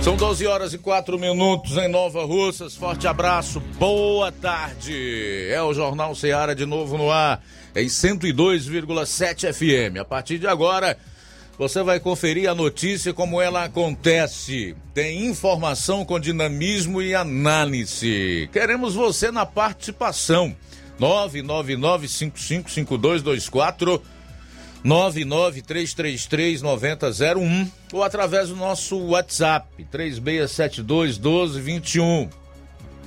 São 12 horas e 4 minutos em Nova Russas. Forte abraço, boa tarde. É o Jornal Ceará de novo no ar, em 102,7 FM. A partir de agora, você vai conferir a notícia como ela acontece. Tem informação com dinamismo e análise. Queremos você na participação. 999555224 993339001 ou através do nosso WhatsApp 36721221,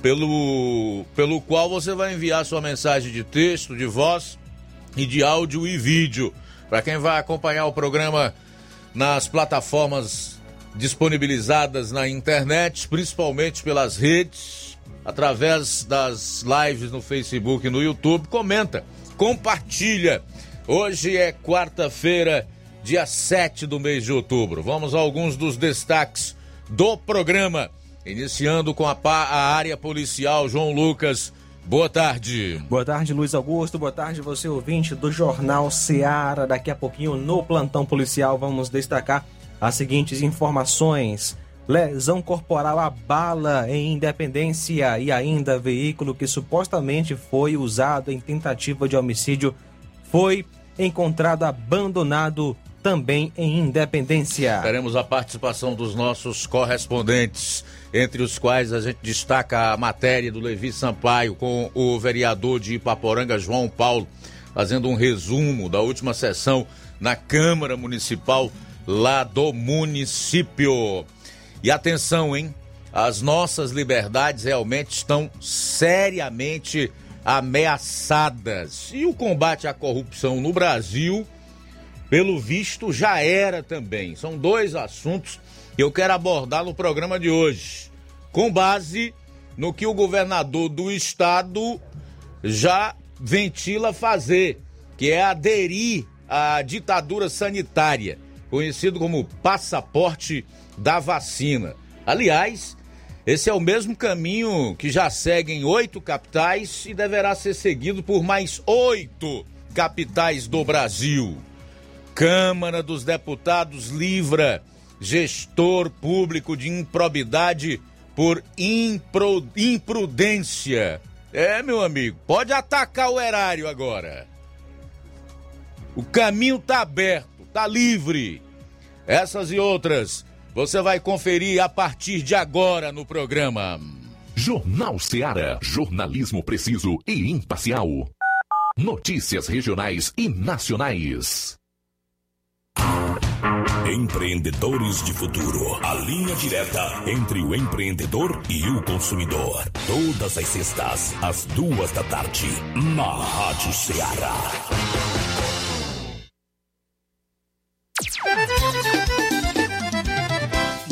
pelo pelo qual você vai enviar sua mensagem de texto, de voz e de áudio e vídeo. Para quem vai acompanhar o programa nas plataformas disponibilizadas na internet, principalmente pelas redes, através das lives no Facebook e no YouTube, comenta, compartilha Hoje é quarta-feira, dia 7 do mês de outubro. Vamos a alguns dos destaques do programa. Iniciando com a, a área policial, João Lucas. Boa tarde. Boa tarde, Luiz Augusto. Boa tarde, você ouvinte do Jornal Seara. Daqui a pouquinho, no plantão policial, vamos destacar as seguintes informações. Lesão corporal a bala em Independência e ainda veículo que supostamente foi usado em tentativa de homicídio foi encontrado abandonado também em Independência. Teremos a participação dos nossos correspondentes, entre os quais a gente destaca a matéria do Levi Sampaio com o vereador de Ipaporanga, João Paulo, fazendo um resumo da última sessão na Câmara Municipal lá do município. E atenção, hein? As nossas liberdades realmente estão seriamente ameaçadas. E o combate à corrupção no Brasil, pelo visto, já era também. São dois assuntos que eu quero abordar no programa de hoje, com base no que o governador do estado já ventila fazer, que é aderir à ditadura sanitária, conhecido como passaporte da vacina. Aliás, esse é o mesmo caminho que já seguem oito capitais e deverá ser seguido por mais oito capitais do Brasil. Câmara dos Deputados livra gestor público de improbidade por impro, imprudência. É, meu amigo, pode atacar o erário agora. O caminho tá aberto, tá livre. Essas e outras você vai conferir a partir de agora no programa. Jornal Seara. Jornalismo preciso e imparcial. Notícias regionais e nacionais. Empreendedores de Futuro. A linha direta entre o empreendedor e o consumidor. Todas as sextas, às duas da tarde, na Rádio Ceará.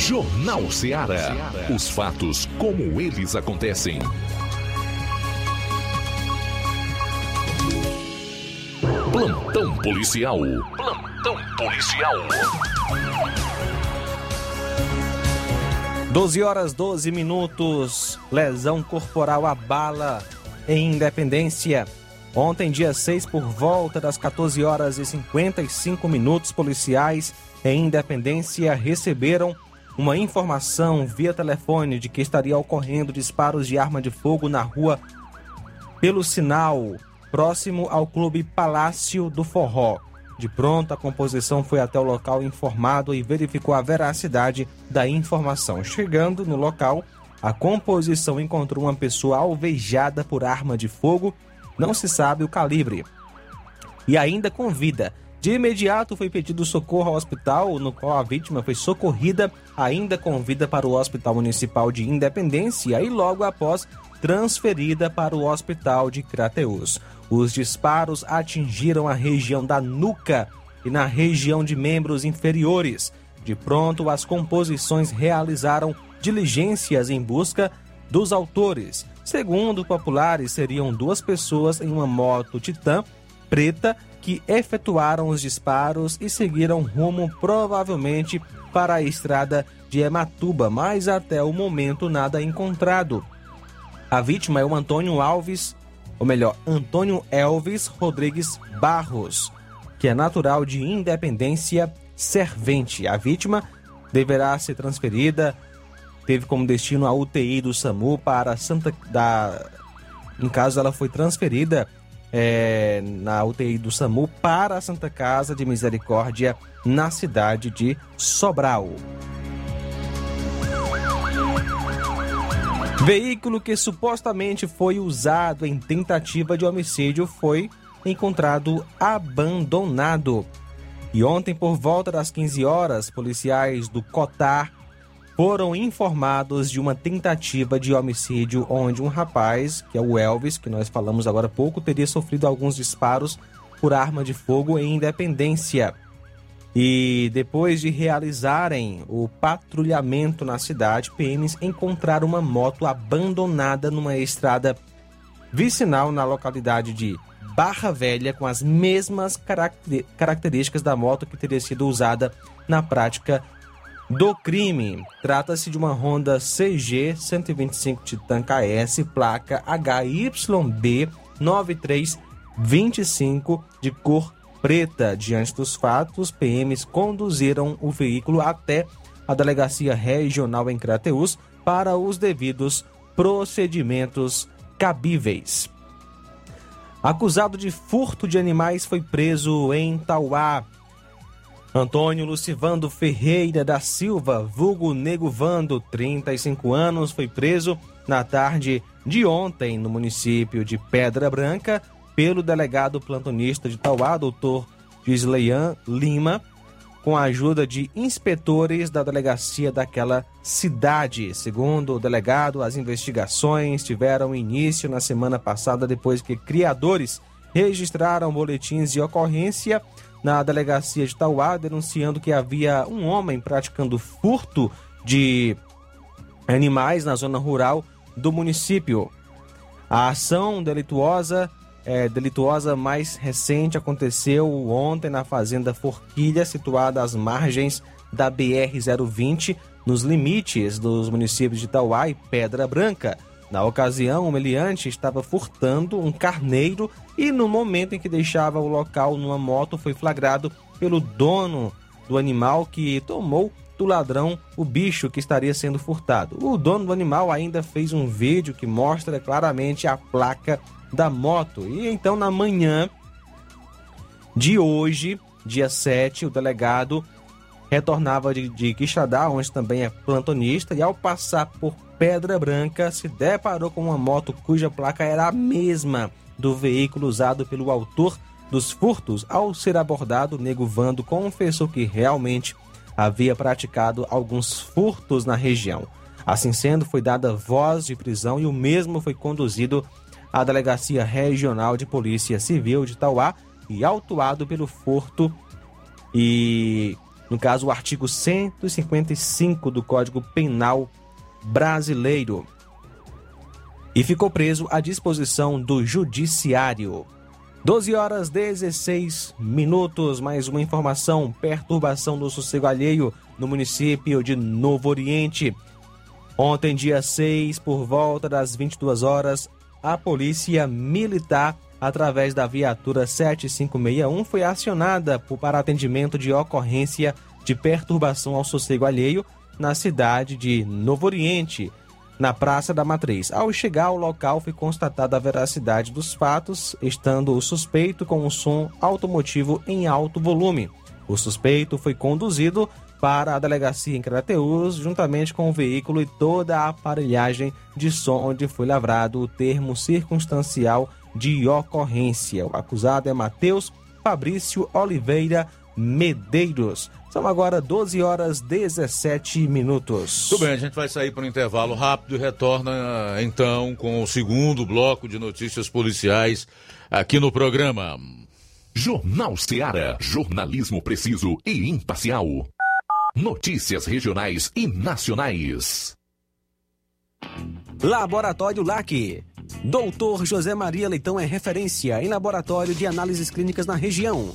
Jornal Ceará. Os fatos como eles acontecem. Plantão policial. Plantão policial. 12 horas 12 minutos. Lesão corporal a bala em Independência. Ontem, dia 6, por volta das 14 horas e 55 minutos, policiais em Independência receberam uma informação via telefone de que estaria ocorrendo disparos de arma de fogo na rua pelo sinal, próximo ao Clube Palácio do Forró. De pronto, a composição foi até o local informado e verificou a veracidade da informação. Chegando no local, a composição encontrou uma pessoa alvejada por arma de fogo, não se sabe o calibre, e ainda com vida. De imediato foi pedido socorro ao hospital, no qual a vítima foi socorrida, ainda com vida para o Hospital Municipal de Independência e logo após transferida para o Hospital de Crateus. Os disparos atingiram a região da nuca e na região de membros inferiores. De pronto, as composições realizaram diligências em busca dos autores. Segundo populares, seriam duas pessoas em uma moto Titan preta que efetuaram os disparos e seguiram rumo provavelmente para a estrada de Ematuba, mas até o momento nada encontrado. A vítima é o Antônio Alves, ou melhor, Antônio Elvis Rodrigues Barros, que é natural de Independência Servente. A vítima deverá ser transferida, teve como destino a UTI do SAMU para Santa da em caso ela foi transferida é, na UTI do SAMU para a Santa Casa de Misericórdia, na cidade de Sobral. Veículo que supostamente foi usado em tentativa de homicídio foi encontrado abandonado. E ontem, por volta das 15 horas, policiais do COTAR foram informados de uma tentativa de homicídio onde um rapaz, que é o Elvis, que nós falamos agora há pouco, teria sofrido alguns disparos por arma de fogo em Independência. E depois de realizarem o patrulhamento na cidade, PMs encontraram uma moto abandonada numa estrada vicinal na localidade de Barra Velha com as mesmas características da moto que teria sido usada na prática do crime. Trata-se de uma Honda CG 125 Titan KS, placa HYB 9325 de cor preta. Diante dos fatos, PMs conduziram o veículo até a delegacia regional em Crateus para os devidos procedimentos cabíveis. Acusado de furto de animais foi preso em Tauá. Antônio Lucivando Ferreira da Silva, vulgo Nego Vando, 35 anos, foi preso na tarde de ontem no município de Pedra Branca pelo delegado plantonista de Tauá, doutor Gisleian Lima, com a ajuda de inspetores da delegacia daquela cidade. Segundo o delegado, as investigações tiveram início na semana passada depois que criadores registraram boletins de ocorrência na delegacia de Tauá, denunciando que havia um homem praticando furto de animais na zona rural do município. A ação delituosa, é, delituosa mais recente aconteceu ontem na fazenda Forquilha, situada às margens da BR-020, nos limites dos municípios de Tauá e Pedra Branca. Na ocasião, o meliante estava furtando um carneiro e, no momento em que deixava o local numa moto, foi flagrado pelo dono do animal que tomou do ladrão o bicho que estaria sendo furtado. O dono do animal ainda fez um vídeo que mostra claramente a placa da moto. E então, na manhã de hoje, dia 7, o delegado retornava de, de Quixadá, onde também é plantonista, e ao passar por Pedra Branca se deparou com uma moto cuja placa era a mesma do veículo usado pelo autor dos furtos. Ao ser abordado, nego Vando confessou que realmente havia praticado alguns furtos na região. Assim sendo, foi dada voz de prisão e o mesmo foi conduzido à Delegacia Regional de Polícia Civil de Tauá e autuado pelo furto e, no caso, o artigo 155 do Código Penal brasileiro e ficou preso à disposição do Judiciário. 12 horas 16 minutos. Mais uma informação: perturbação do sossego alheio no município de Novo Oriente. Ontem, dia 6, por volta das 22 horas, a Polícia Militar, através da viatura 7561, foi acionada para atendimento de ocorrência de perturbação ao sossego alheio na cidade de Novo Oriente, na Praça da Matriz. Ao chegar ao local, foi constatada a veracidade dos fatos, estando o suspeito com um som automotivo em alto volume. O suspeito foi conduzido para a delegacia em Crateus, juntamente com o veículo e toda a aparelhagem de som onde foi lavrado o termo circunstancial de ocorrência. O acusado é Matheus Fabrício Oliveira Medeiros. São agora 12 horas 17 minutos. Tudo bem, a gente vai sair para um intervalo rápido e retorna então com o segundo bloco de notícias policiais aqui no programa. Jornal Seara. Jornalismo preciso e imparcial. Notícias regionais e nacionais. Laboratório LAC. Doutor José Maria Leitão é referência em laboratório de análises clínicas na região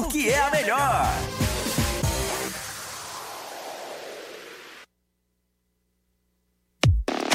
porque é a melhor.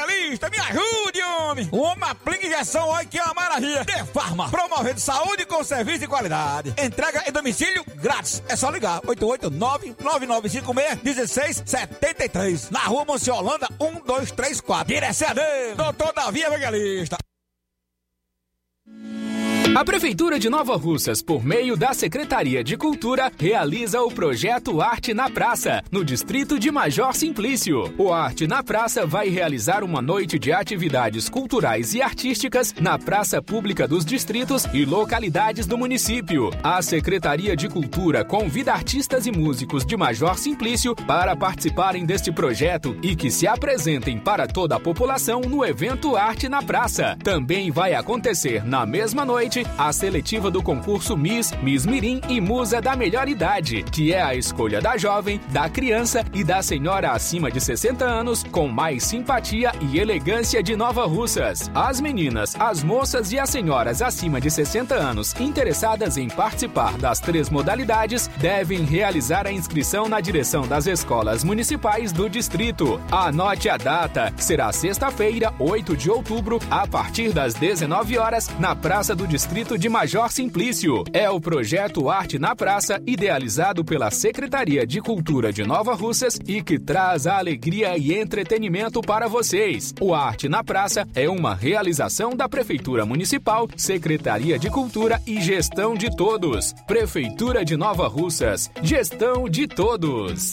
evangelista, me ajude, homem! Uma aplica injeção, olha que é uma maravilha! De Farma, promovendo saúde com serviço de qualidade. Entrega em domicílio grátis. É só ligar: 889-9956-1673. Na rua Monsiolanda, 1234. Direção a doutor Davi Evangelista. A Prefeitura de Nova Russas, por meio da Secretaria de Cultura, realiza o projeto Arte na Praça, no distrito de Major Simplício. O Arte na Praça vai realizar uma noite de atividades culturais e artísticas na praça pública dos distritos e localidades do município. A Secretaria de Cultura convida artistas e músicos de Major Simplício para participarem deste projeto e que se apresentem para toda a população no evento Arte na Praça. Também vai acontecer na mesma noite a seletiva do concurso Miss, Miss Mirim e Musa da Melhor Idade, que é a escolha da jovem, da criança e da senhora acima de 60 anos com mais simpatia e elegância de Nova Russas. As meninas, as moças e as senhoras acima de 60 anos interessadas em participar das três modalidades devem realizar a inscrição na direção das escolas municipais do distrito. Anote a data, será sexta-feira, 8 de outubro, a partir das 19 horas, na Praça do Distrito distrito de Major Simplício. É o projeto Arte na Praça, idealizado pela Secretaria de Cultura de Nova Russas e que traz alegria e entretenimento para vocês. O Arte na Praça é uma realização da Prefeitura Municipal, Secretaria de Cultura e Gestão de Todos. Prefeitura de Nova Russas, gestão de todos.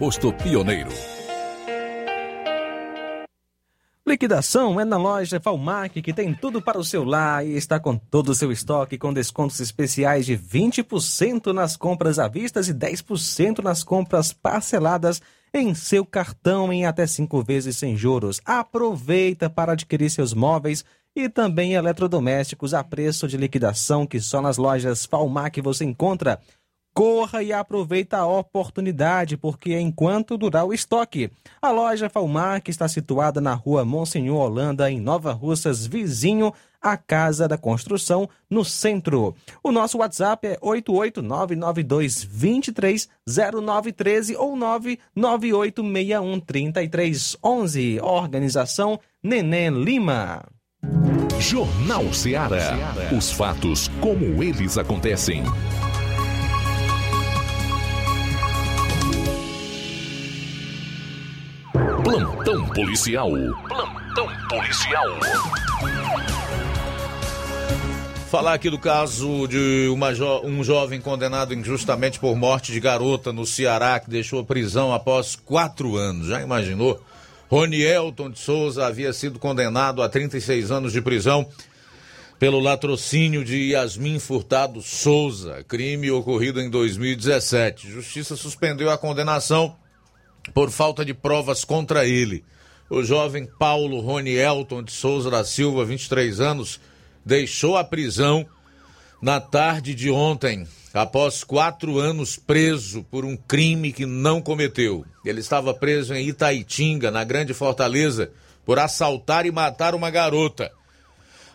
posto Pioneiro. Liquidação é na loja Falmac, que tem tudo para o seu lar e está com todo o seu estoque com descontos especiais de 20% nas compras à vista e 10% nas compras parceladas em seu cartão em até cinco vezes sem juros. Aproveita para adquirir seus móveis e também eletrodomésticos a preço de liquidação que só nas lojas Falmac você encontra. Corra e aproveita a oportunidade, porque enquanto durar o estoque. A loja Falmac está situada na rua Monsenhor Holanda, em Nova Russas, vizinho à Casa da Construção, no centro. O nosso WhatsApp é 88992230913 ou 998613311. Organização Neném Lima. Jornal Ceará. Os fatos como eles acontecem. Plantão policial. Plantão policial. Falar aqui do caso de jo um jovem condenado injustamente por morte de garota no Ceará, que deixou a prisão após quatro anos. Já imaginou? Rony Elton de Souza havia sido condenado a 36 anos de prisão pelo latrocínio de Yasmin Furtado Souza, crime ocorrido em 2017. Justiça suspendeu a condenação por falta de provas contra ele. O jovem Paulo Rony Elton de Souza da Silva, 23 anos, deixou a prisão na tarde de ontem, após quatro anos preso por um crime que não cometeu. Ele estava preso em Itaitinga, na Grande Fortaleza, por assaltar e matar uma garota.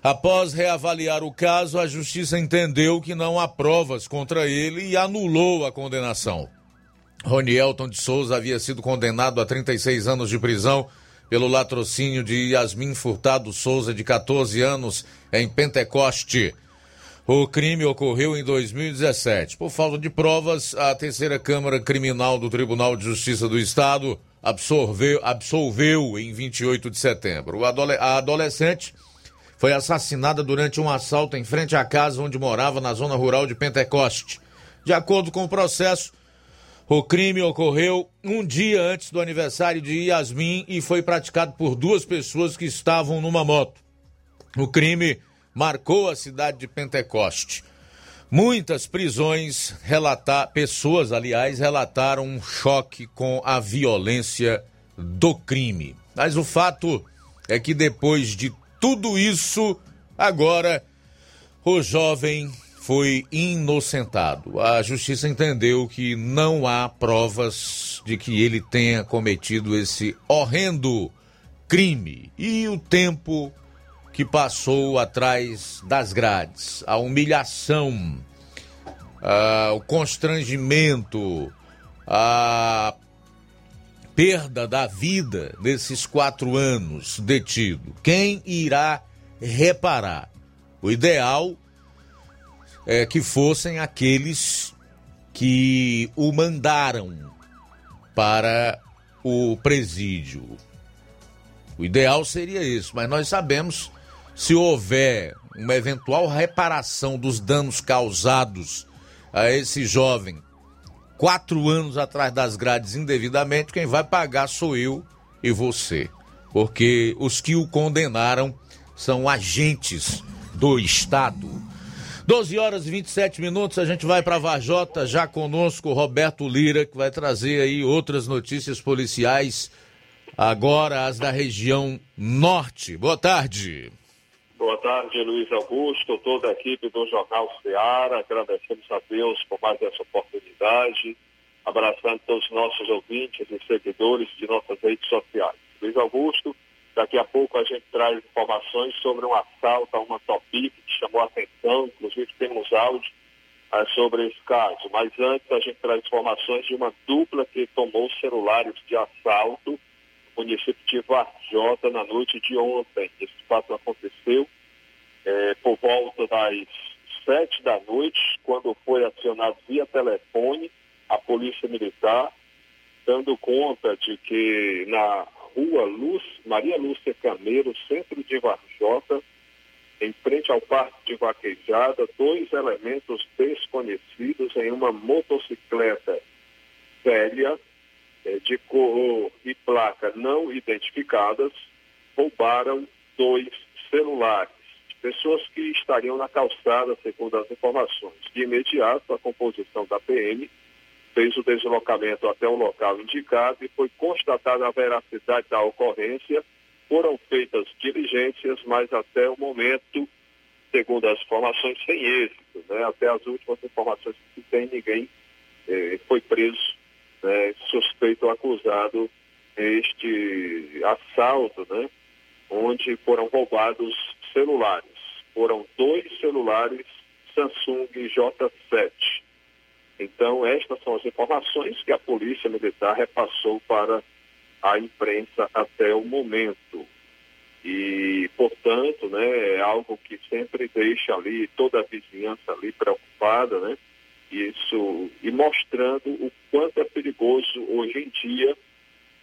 Após reavaliar o caso, a justiça entendeu que não há provas contra ele e anulou a condenação. Ronielton de Souza havia sido condenado a 36 anos de prisão pelo latrocínio de Yasmin Furtado Souza, de 14 anos, em Pentecoste. O crime ocorreu em 2017. Por falta de provas, a terceira Câmara Criminal do Tribunal de Justiça do Estado absorveu, absolveu em 28 de setembro. A adolescente foi assassinada durante um assalto em frente à casa onde morava na zona rural de Pentecoste. De acordo com o processo, o crime ocorreu um dia antes do aniversário de Yasmin e foi praticado por duas pessoas que estavam numa moto. O crime marcou a cidade de Pentecoste. Muitas prisões, relatar, pessoas, aliás, relataram um choque com a violência do crime. Mas o fato é que depois de tudo isso, agora o jovem foi inocentado. A justiça entendeu que não há provas de que ele tenha cometido esse horrendo crime. E o tempo que passou atrás das grades, a humilhação, o constrangimento, a perda da vida desses quatro anos detido. Quem irá reparar? O ideal é, que fossem aqueles que o mandaram para o presídio. O ideal seria isso, mas nós sabemos se houver uma eventual reparação dos danos causados a esse jovem quatro anos atrás das grades indevidamente, quem vai pagar sou eu e você. Porque os que o condenaram são agentes do Estado 12 horas e 27 minutos, a gente vai para Varjota, já conosco Roberto Lira, que vai trazer aí outras notícias policiais, agora as da região norte. Boa tarde. Boa tarde, Luiz Augusto, toda a equipe do Jornal Ceará, agradecemos a Deus por mais essa oportunidade, abraçando todos os nossos ouvintes e seguidores de nossas redes sociais. Luiz Augusto, Daqui a pouco a gente traz informações sobre um assalto a uma Topic que chamou a atenção, inclusive temos áudio ah, sobre esse caso. Mas antes a gente traz informações de uma dupla que tomou celulares de assalto no município de Varjota na noite de ontem. Esse fato aconteceu eh, por volta das sete da noite, quando foi acionado via telefone a Polícia Militar, dando conta de que na rua Luz, Maria Lúcia Cameiro, centro de Varjota, em frente ao parque de vaquejada, dois elementos desconhecidos em uma motocicleta velha, eh, de cor e placa não identificadas, roubaram dois celulares. Pessoas que estariam na calçada, segundo as informações. De imediato, a composição da PM fez o deslocamento até o local indicado e foi constatada a veracidade da ocorrência foram feitas diligências, mas até o momento, segundo as informações, sem êxito. Né? Até as últimas informações que tem, ninguém eh, foi preso, né? suspeito ou acusado este assalto, né? onde foram roubados celulares. Foram dois celulares Samsung J7. Então, estas são as informações que a Polícia Militar repassou para a imprensa até o momento. E, portanto, né, é algo que sempre deixa ali toda a vizinhança ali preocupada, né? Isso, e mostrando o quanto é perigoso hoje em dia,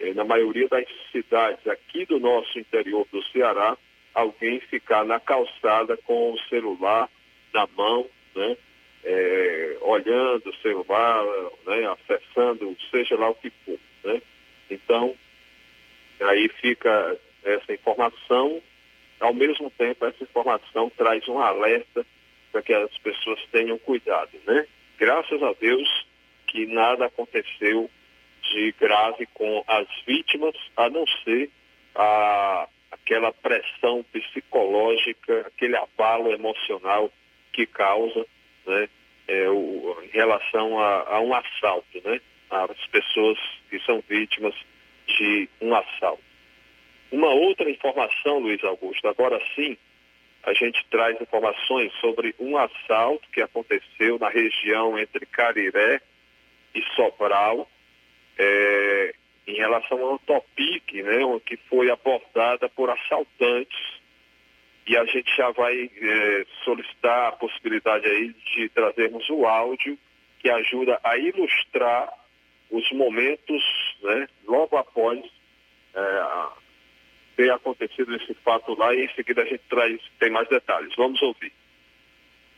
eh, na maioria das cidades aqui do nosso interior do Ceará, alguém ficar na calçada com o celular na mão, né? Eh, olhando o celular, né? acessando, seja lá o que for. Né? Então, Aí fica essa informação, ao mesmo tempo essa informação traz um alerta para que as pessoas tenham cuidado, né? Graças a Deus que nada aconteceu de grave com as vítimas, a não ser a, aquela pressão psicológica, aquele abalo emocional que causa, né, é, o, em relação a, a um assalto, né? As pessoas que são vítimas de um assalto. Uma outra informação, Luiz Augusto, agora sim, a gente traz informações sobre um assalto que aconteceu na região entre Cariré e Sobral, é, em relação ao Topic, né, que foi abordada por assaltantes. E a gente já vai é, solicitar a possibilidade aí de trazermos o áudio que ajuda a ilustrar os momentos, né, logo após é, ter acontecido esse fato lá e em seguida a gente traz, tem mais detalhes. Vamos ouvir.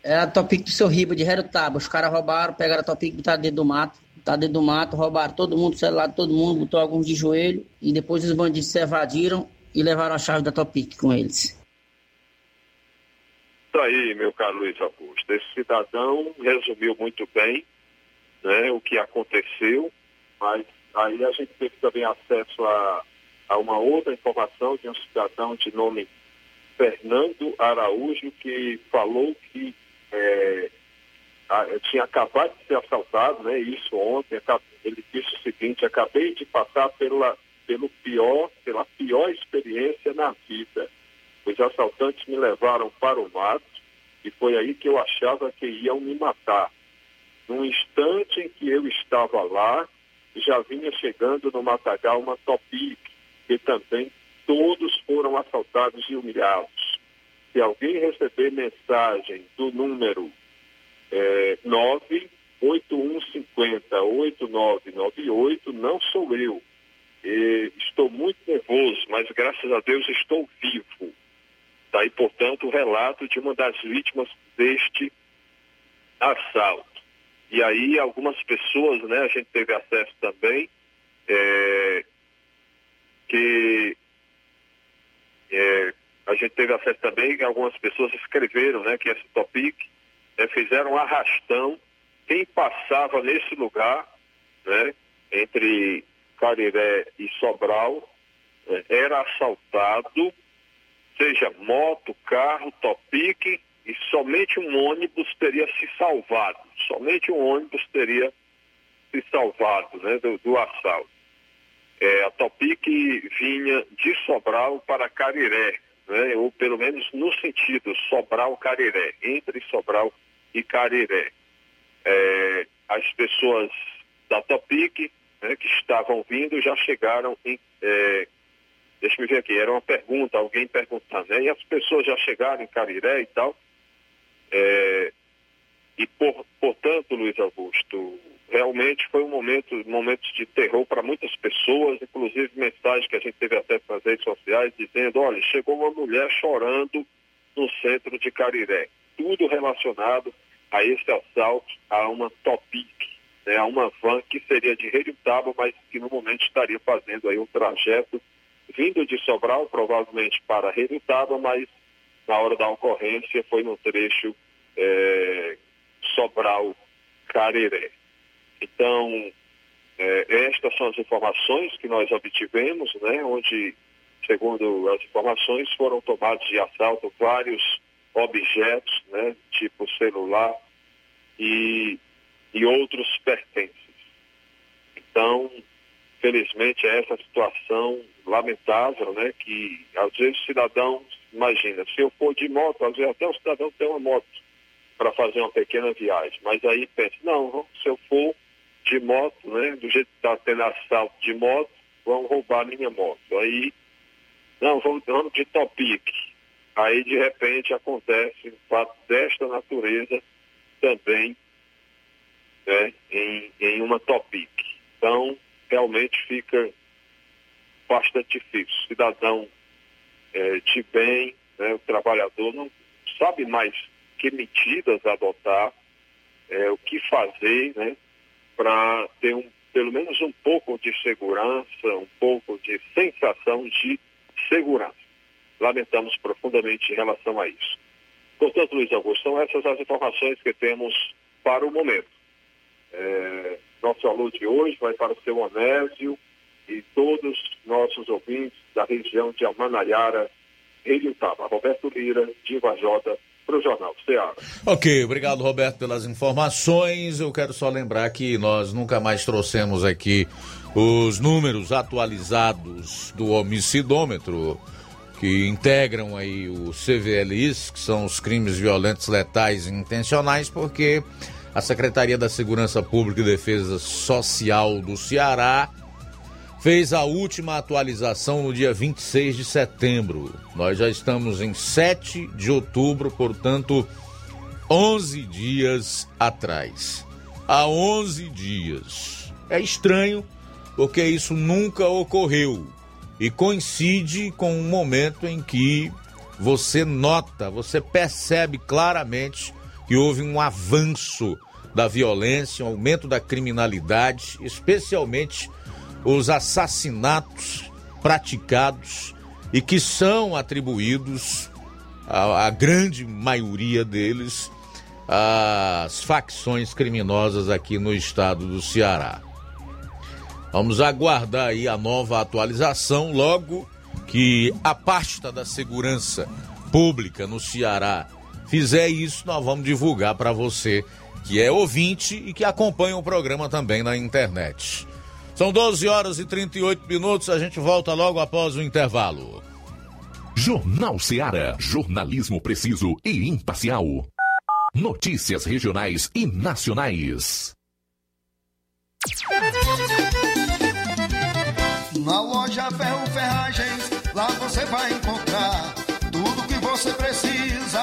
É a Topic do seu Riba, de Herutaba. Os caras roubaram, pegaram a Topic, botaram dentro do mato. Tá dentro do mato, roubaram todo mundo, celular todo mundo, botou alguns de joelho e depois os bandidos se evadiram e levaram a chave da Topic com eles. Isso aí, meu caro Luiz Augusto. Esse cidadão resumiu muito bem né, o que aconteceu mas aí a gente teve também acesso a, a uma outra informação de um cidadão de nome Fernando Araújo, que falou que é, a, tinha acabado de ser assaltado, né? Isso ontem, ele disse o seguinte, acabei de passar pela, pelo pior, pela pior experiência na vida. Os assaltantes me levaram para o mato e foi aí que eu achava que iam me matar. No instante em que eu estava lá, já vinha chegando no Matagal uma Topic, e também todos foram assaltados e humilhados. Se alguém receber mensagem do número é, 98150-8998, não sou eu. E estou muito nervoso, mas graças a Deus estou vivo. Daí, tá portanto, o relato de uma das vítimas deste assalto. E aí algumas pessoas, né, a gente teve acesso também, é, que é, a gente teve acesso também que algumas pessoas escreveram, né, que esse topic né, fizeram um arrastão. Quem passava nesse lugar, né, entre Cariré e Sobral, né, era assaltado, seja moto, carro, topic e somente um ônibus teria se salvado, somente um ônibus teria se salvado né, do, do assalto. É, a Topic vinha de Sobral para Cariré, né, ou pelo menos no sentido Sobral-Cariré, entre Sobral e Cariré. É, as pessoas da Topic, né, que estavam vindo, já chegaram em. É, deixa eu ver aqui, era uma pergunta, alguém perguntando, né? E as pessoas já chegaram em Cariré e tal. É, e, por, portanto, Luiz Augusto, realmente foi um momento, momentos de terror para muitas pessoas, inclusive mensagens que a gente teve acesso nas redes sociais dizendo, olha, chegou uma mulher chorando no centro de Cariré. Tudo relacionado a esse assalto a uma Topic, né, a uma van que seria de Redutaba, mas que no momento estaria fazendo aí um trajeto vindo de Sobral, provavelmente para Redutaba, mas na hora da ocorrência foi no trecho é, Sobral-Cariré. Então, é, estas são as informações que nós obtivemos, né, onde, segundo as informações, foram tomados de assalto vários objetos, né, tipo celular e, e outros pertences. Então, felizmente, essa situação lamentável, né, que às vezes o cidadão, imagina, se eu for de moto, às vezes até o cidadão tem uma moto para fazer uma pequena viagem, mas aí pensa, não, se eu for de moto, né, do jeito que está tendo assalto de moto, vão roubar minha moto. Aí, não, vamos, de Topic. Aí, de repente, acontece um fato desta natureza também né, em, em uma Topic. Então, realmente fica bastante difícil. Cidadão é, de bem, né, o trabalhador, não sabe mais que medidas adotar, é, o que fazer, né, para ter um, pelo menos um pouco de segurança, um pouco de sensação de segurança. Lamentamos profundamente em relação a isso. Portanto, Luiz Augusto, são essas as informações que temos para o momento. É, nosso aluno de hoje vai para o seu Onésio e todos nossos ouvintes da região de Amanaiara, Tava. Roberto Lira, de Vajota, para o Jornal Ceará. Ok, obrigado Roberto pelas informações. Eu quero só lembrar que nós nunca mais trouxemos aqui os números atualizados do homicidômetro que integram aí o CVLIs, que são os crimes violentos, letais e intencionais, porque a Secretaria da Segurança Pública e Defesa Social do Ceará fez a última atualização no dia 26 de setembro. Nós já estamos em 7 de outubro, portanto, 11 dias atrás. Há 11 dias. É estranho, porque isso nunca ocorreu e coincide com um momento em que você nota, você percebe claramente que houve um avanço da violência, um aumento da criminalidade, especialmente os assassinatos praticados e que são atribuídos, a, a grande maioria deles, às facções criminosas aqui no estado do Ceará. Vamos aguardar aí a nova atualização logo que a pasta da segurança pública no Ceará fizer isso, nós vamos divulgar para você que é ouvinte e que acompanha o programa também na internet. São 12 horas e 38 minutos, a gente volta logo após o intervalo. Jornal Ceará, jornalismo preciso e imparcial. Notícias regionais e nacionais. Na loja Ferro Ferragens, lá você vai encontrar tudo que você precisa,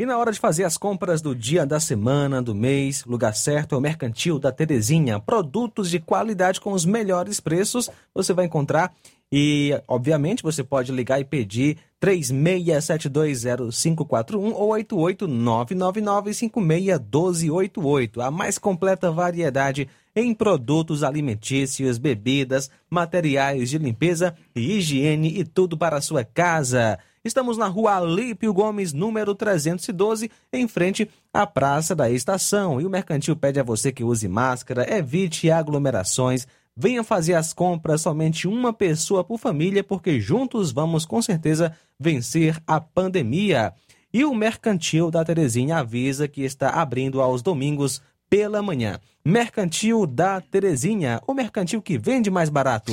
E na hora de fazer as compras do dia da semana, do mês, lugar certo é o Mercantil da Terezinha. Produtos de qualidade com os melhores preços você vai encontrar. E, obviamente, você pode ligar e pedir 36720541 ou 88999561288. A mais completa variedade em produtos alimentícios, bebidas, materiais de limpeza e higiene e tudo para a sua casa. Estamos na rua Alípio Gomes, número 312, em frente à Praça da Estação. E o Mercantil pede a você que use máscara, evite aglomerações, venha fazer as compras somente uma pessoa por família, porque juntos vamos com certeza vencer a pandemia. E o Mercantil da Terezinha avisa que está abrindo aos domingos pela manhã. Mercantil da Terezinha, o mercantil que vende mais barato.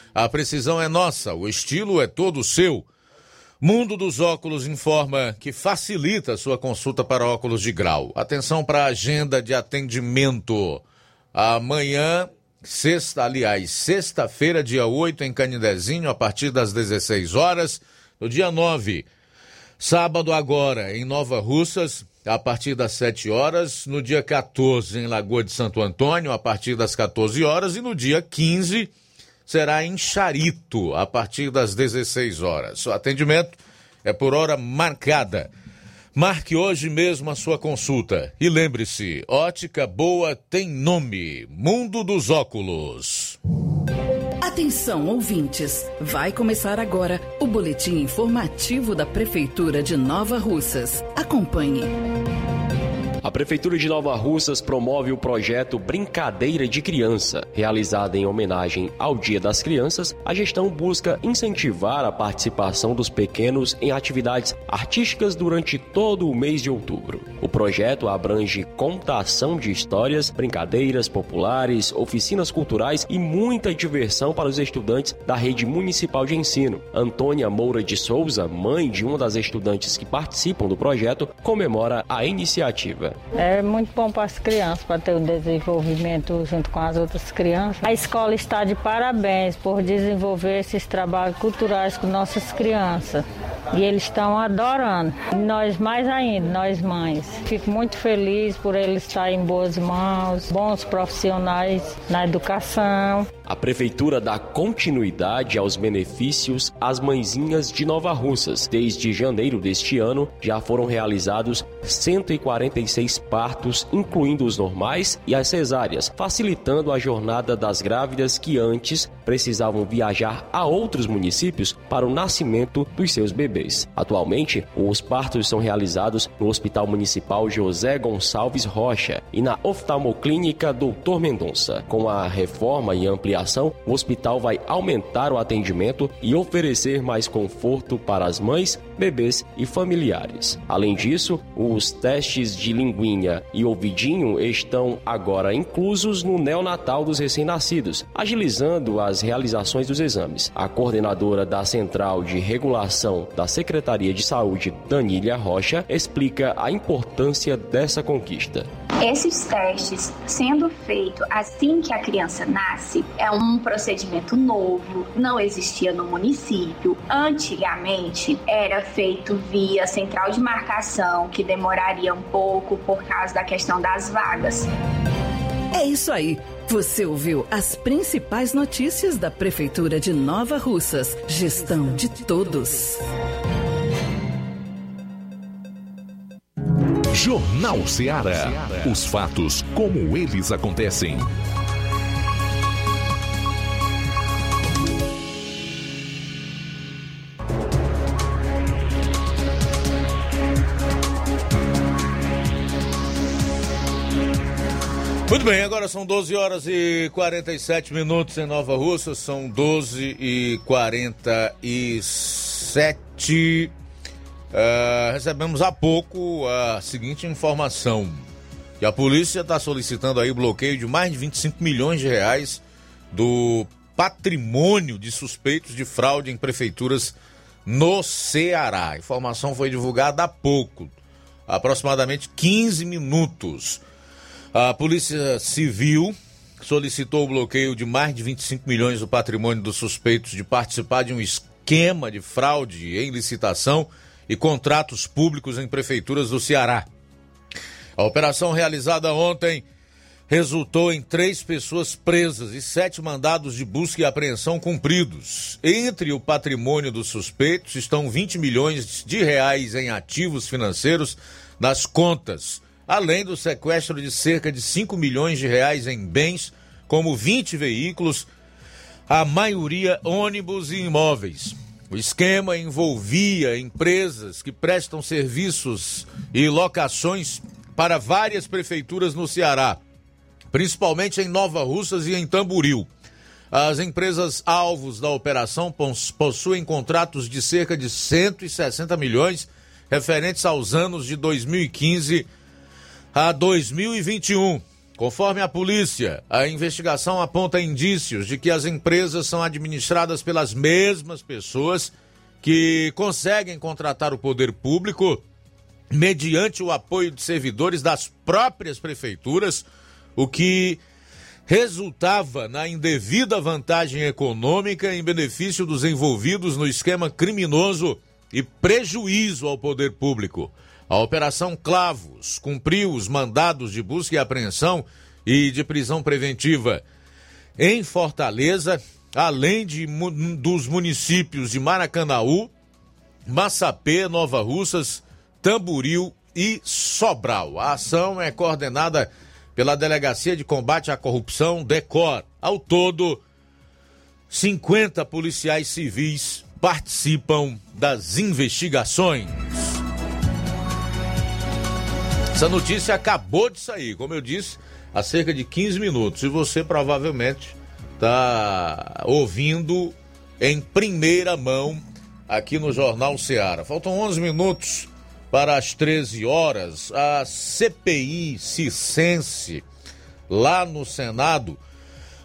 a precisão é nossa, o estilo é todo seu. Mundo dos Óculos informa que facilita sua consulta para óculos de grau. Atenção para a agenda de atendimento. Amanhã Sexta, aliás, sexta-feira, dia 8, em Canidezinho, a partir das 16 horas. No dia 9, sábado agora, em Nova Russas, a partir das 7 horas. No dia 14, em Lagoa de Santo Antônio, a partir das 14 horas. E no dia 15, será em Charito, a partir das 16 horas. O atendimento é por hora marcada. Marque hoje mesmo a sua consulta. E lembre-se: ótica boa tem nome Mundo dos Óculos. Atenção, ouvintes! Vai começar agora o boletim informativo da Prefeitura de Nova Russas. Acompanhe. A Prefeitura de Nova Russas promove o projeto Brincadeira de Criança. Realizada em homenagem ao Dia das Crianças, a gestão busca incentivar a participação dos pequenos em atividades artísticas durante todo o mês de outubro. O projeto abrange contação de histórias, brincadeiras populares, oficinas culturais e muita diversão para os estudantes da rede municipal de ensino. Antônia Moura de Souza, mãe de uma das estudantes que participam do projeto, comemora a iniciativa. É muito bom para as crianças, para ter o desenvolvimento junto com as outras crianças. A escola está de parabéns por desenvolver esses trabalhos culturais com nossas crianças. E eles estão adorando. Nós mais ainda, nós mães. Fico muito feliz por eles estarem em boas mãos, bons profissionais na educação. A Prefeitura dá continuidade aos benefícios às mãezinhas de Nova Russas. Desde janeiro deste ano, já foram realizados 146 partos, incluindo os normais e as cesáreas, facilitando a jornada das grávidas que antes precisavam viajar a outros municípios para o nascimento dos seus bebês. Atualmente, os partos são realizados no Hospital Municipal José Gonçalves Rocha e na Oftalmoclínica Doutor Mendonça. Com a reforma e ampliação, o hospital vai aumentar o atendimento e oferecer mais conforto para as mães, bebês e familiares. Além disso, os testes de linguinha e ouvidinho estão agora inclusos no neonatal dos recém-nascidos, agilizando as realizações dos exames. A coordenadora da Central de Regulação da Secretaria de Saúde, Danília Rocha, explica a importância dessa conquista. Esses testes sendo feito assim que a criança nasce é um procedimento novo, não existia no município. Antigamente era feito via central de marcação, que demoraria um pouco por causa da questão das vagas. É isso aí. Você ouviu as principais notícias da Prefeitura de Nova Russas. Gestão de todos. Jornal Ceará. Os fatos como eles acontecem. Muito bem, agora são 12 horas e 47 minutos em Nova Russa, são 12 e 47. Uh, recebemos há pouco a seguinte informação: que a polícia está solicitando aí bloqueio de mais de 25 milhões de reais do patrimônio de suspeitos de fraude em prefeituras no Ceará. A informação foi divulgada há pouco, aproximadamente 15 minutos. A Polícia Civil solicitou o bloqueio de mais de 25 milhões do patrimônio dos suspeitos de participar de um esquema de fraude em licitação e contratos públicos em prefeituras do Ceará. A operação realizada ontem resultou em três pessoas presas e sete mandados de busca e apreensão cumpridos. Entre o patrimônio dos suspeitos estão 20 milhões de reais em ativos financeiros nas contas além do sequestro de cerca de 5 milhões de reais em bens, como 20 veículos, a maioria ônibus e imóveis. O esquema envolvia empresas que prestam serviços e locações para várias prefeituras no Ceará, principalmente em Nova Russas e em Tamburil. As empresas alvos da operação possuem contratos de cerca de 160 milhões referentes aos anos de 2015 a 2021. Conforme a polícia, a investigação aponta indícios de que as empresas são administradas pelas mesmas pessoas que conseguem contratar o poder público mediante o apoio de servidores das próprias prefeituras, o que resultava na indevida vantagem econômica em benefício dos envolvidos no esquema criminoso e prejuízo ao poder público. A Operação Clavos cumpriu os mandados de busca e apreensão e de prisão preventiva em Fortaleza, além de, dos municípios de Maracanaú, Massapê, Nova Russas, Tamburil e Sobral. A ação é coordenada pela Delegacia de Combate à Corrupção, DECOR. Ao todo, 50 policiais civis participam das investigações. Essa notícia acabou de sair, como eu disse, há cerca de 15 minutos. E você provavelmente está ouvindo em primeira mão aqui no Jornal Ceará. Faltam 11 minutos para as 13 horas. A CPI Cicense, lá no Senado,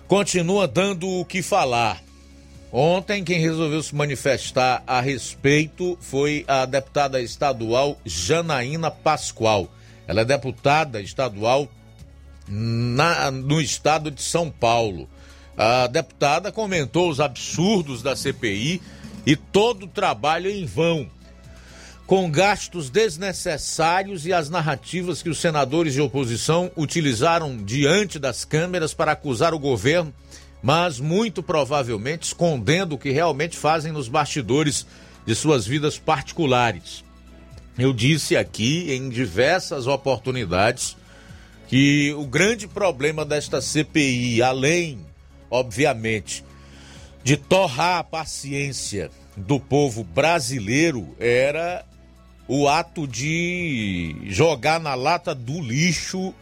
continua dando o que falar. Ontem, quem resolveu se manifestar a respeito foi a deputada estadual Janaína Pascoal. Ela é deputada estadual na, no estado de São Paulo. A deputada comentou os absurdos da CPI e todo o trabalho em vão, com gastos desnecessários e as narrativas que os senadores de oposição utilizaram diante das câmeras para acusar o governo, mas muito provavelmente escondendo o que realmente fazem nos bastidores de suas vidas particulares. Eu disse aqui em diversas oportunidades que o grande problema desta CPI, além, obviamente, de torrar a paciência do povo brasileiro, era o ato de jogar na lata do lixo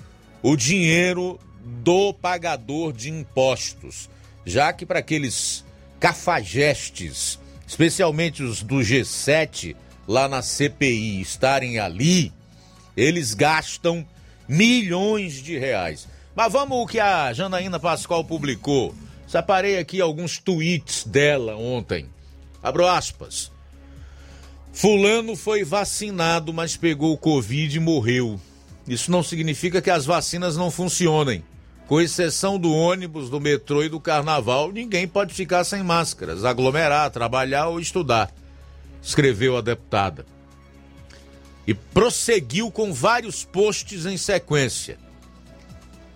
o dinheiro do pagador de impostos, já que para aqueles cafajestes, especialmente os do G7, lá na CPI estarem ali, eles gastam milhões de reais. Mas vamos o que a Janaína Pascoal publicou. Separei aqui alguns tweets dela ontem. Abro aspas. Fulano foi vacinado, mas pegou o Covid e morreu. Isso não significa que as vacinas não funcionem. Com exceção do ônibus, do metrô e do carnaval, ninguém pode ficar sem máscaras, aglomerar, trabalhar ou estudar escreveu a deputada. E prosseguiu com vários posts em sequência.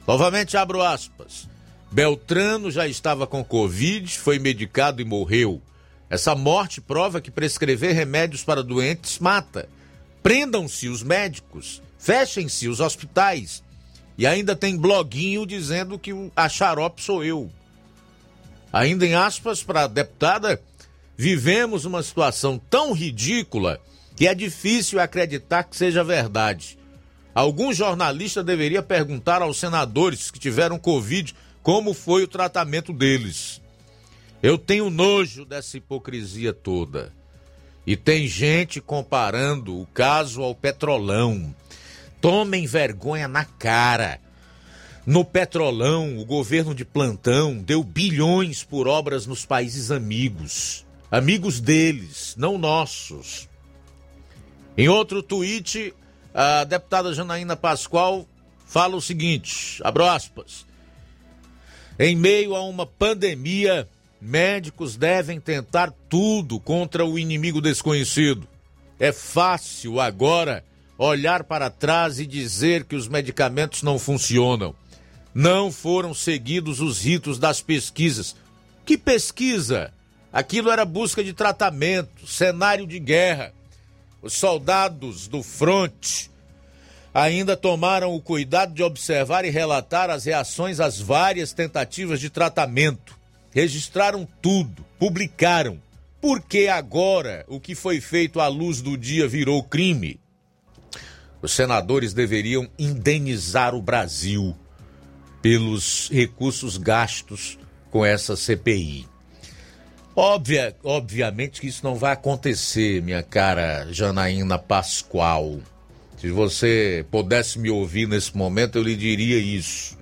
Novamente abro aspas. Beltrano já estava com Covid, foi medicado e morreu. Essa morte prova que prescrever remédios para doentes mata. Prendam-se os médicos, fechem-se os hospitais. E ainda tem bloguinho dizendo que a xarope sou eu. Ainda em aspas para a deputada, vivemos uma situação tão ridícula que é difícil acreditar que seja verdade. Algum jornalista deveria perguntar aos senadores que tiveram Covid como foi o tratamento deles. Eu tenho nojo dessa hipocrisia toda. E tem gente comparando o caso ao petrolão. Tomem vergonha na cara. No petrolão, o governo de plantão deu bilhões por obras nos países amigos amigos deles, não nossos. Em outro tweet, a deputada Janaína Pascoal fala o seguinte: abro aspas. Em meio a uma pandemia, médicos devem tentar tudo contra o inimigo desconhecido. É fácil agora olhar para trás e dizer que os medicamentos não funcionam. Não foram seguidos os ritos das pesquisas. Que pesquisa? Aquilo era busca de tratamento, cenário de guerra. Os soldados do fronte ainda tomaram o cuidado de observar e relatar as reações às várias tentativas de tratamento. Registraram tudo, publicaram. Por que agora o que foi feito à luz do dia virou crime? Os senadores deveriam indenizar o Brasil pelos recursos gastos com essa CPI. Óbvia, obviamente que isso não vai acontecer, minha cara Janaína Pascoal. Se você pudesse me ouvir nesse momento, eu lhe diria isso.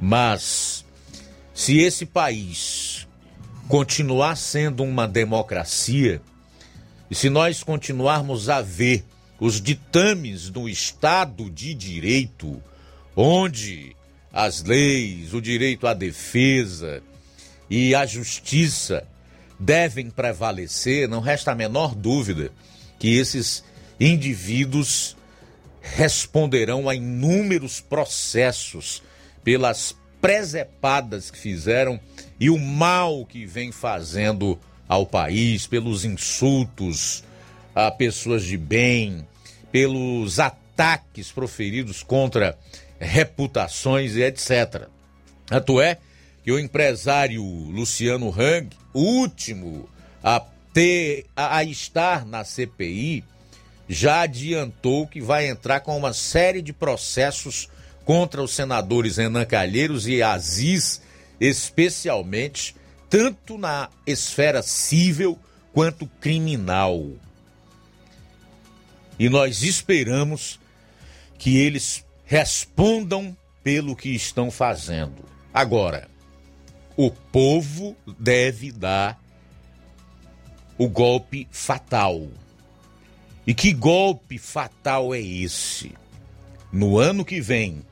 Mas, se esse país continuar sendo uma democracia, e se nós continuarmos a ver os ditames do Estado de Direito, onde as leis, o direito à defesa e a justiça devem prevalecer, não resta a menor dúvida que esses indivíduos responderão a inúmeros processos pelas presepadas que fizeram e o mal que vem fazendo ao país, pelos insultos a pessoas de bem, pelos ataques proferidos contra reputações e etc. Tanto é que o empresário Luciano Hang, último a ter a, a estar na CPI, já adiantou que vai entrar com uma série de processos contra os senadores Renan Calheiros e Aziz, especialmente tanto na esfera civil quanto criminal. E nós esperamos que eles respondam pelo que estão fazendo. Agora, o povo deve dar o golpe fatal. E que golpe fatal é esse? No ano que vem,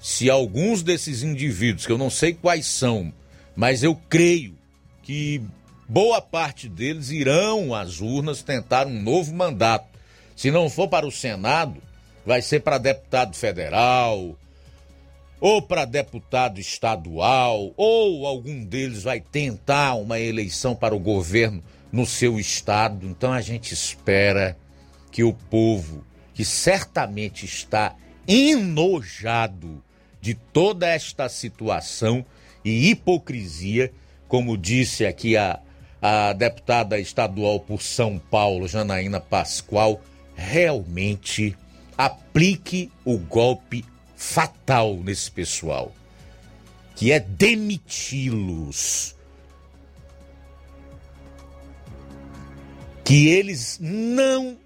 se alguns desses indivíduos, que eu não sei quais são, mas eu creio que boa parte deles irão às urnas tentar um novo mandato. Se não for para o Senado, vai ser para deputado federal, ou para deputado estadual, ou algum deles vai tentar uma eleição para o governo no seu estado. Então a gente espera que o povo, que certamente está enojado de toda esta situação e hipocrisia, como disse aqui a, a deputada estadual por São Paulo, Janaína Pascoal, realmente aplique o golpe fatal nesse pessoal, que é demiti-los. Que eles não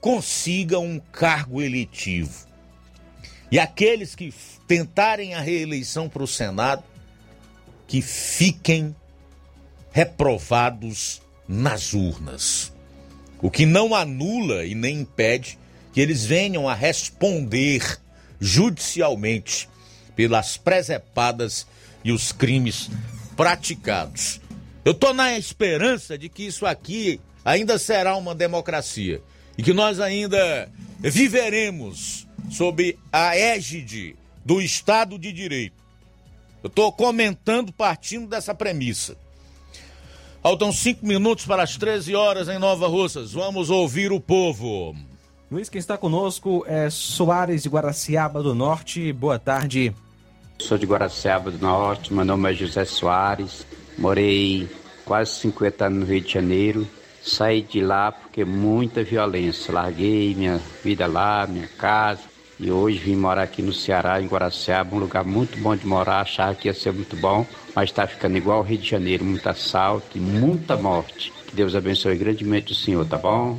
consigam um cargo eletivo. E aqueles que tentarem a reeleição para o Senado, que fiquem reprovados nas urnas. O que não anula e nem impede que eles venham a responder judicialmente pelas presepadas e os crimes praticados. Eu estou na esperança de que isso aqui ainda será uma democracia e que nós ainda viveremos sob a égide do Estado de Direito. Eu estou comentando partindo dessa premissa. Faltam cinco minutos para as 13 horas em Nova Russas. Vamos ouvir o povo. Luiz, quem está conosco é Soares de Guaraciaba do Norte. Boa tarde. Sou de Guaraciaba do Norte, meu nome é José Soares. Morei quase 50 anos no Rio de Janeiro. Saí de lá porque muita violência. Larguei minha vida lá, minha casa. E hoje vim morar aqui no Ceará, em Guaraciaba, um lugar muito bom de morar. Achava que ia ser muito bom, mas está ficando igual ao Rio de Janeiro, muito assalto e muita morte. Que Deus abençoe grandemente o senhor, tá bom?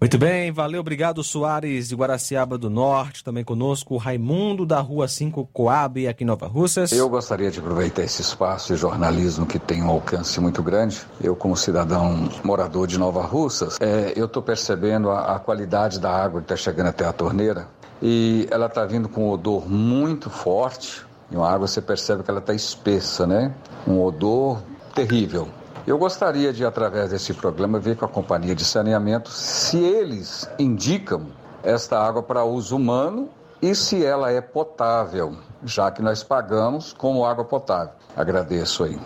Muito bem, valeu, obrigado Soares de Guaraciaba do Norte, também conosco Raimundo da Rua 5 Coab, aqui em Nova Russas. Eu gostaria de aproveitar esse espaço de jornalismo que tem um alcance muito grande. Eu, como cidadão morador de Nova Russas, é, eu estou percebendo a, a qualidade da água que está chegando até a torneira e ela está vindo com um odor muito forte. E uma água você percebe que ela está espessa, né? Um odor terrível. Eu gostaria de, através desse programa, ver com a companhia de saneamento se eles indicam esta água para uso humano e se ela é potável, já que nós pagamos como água potável. Agradeço aí.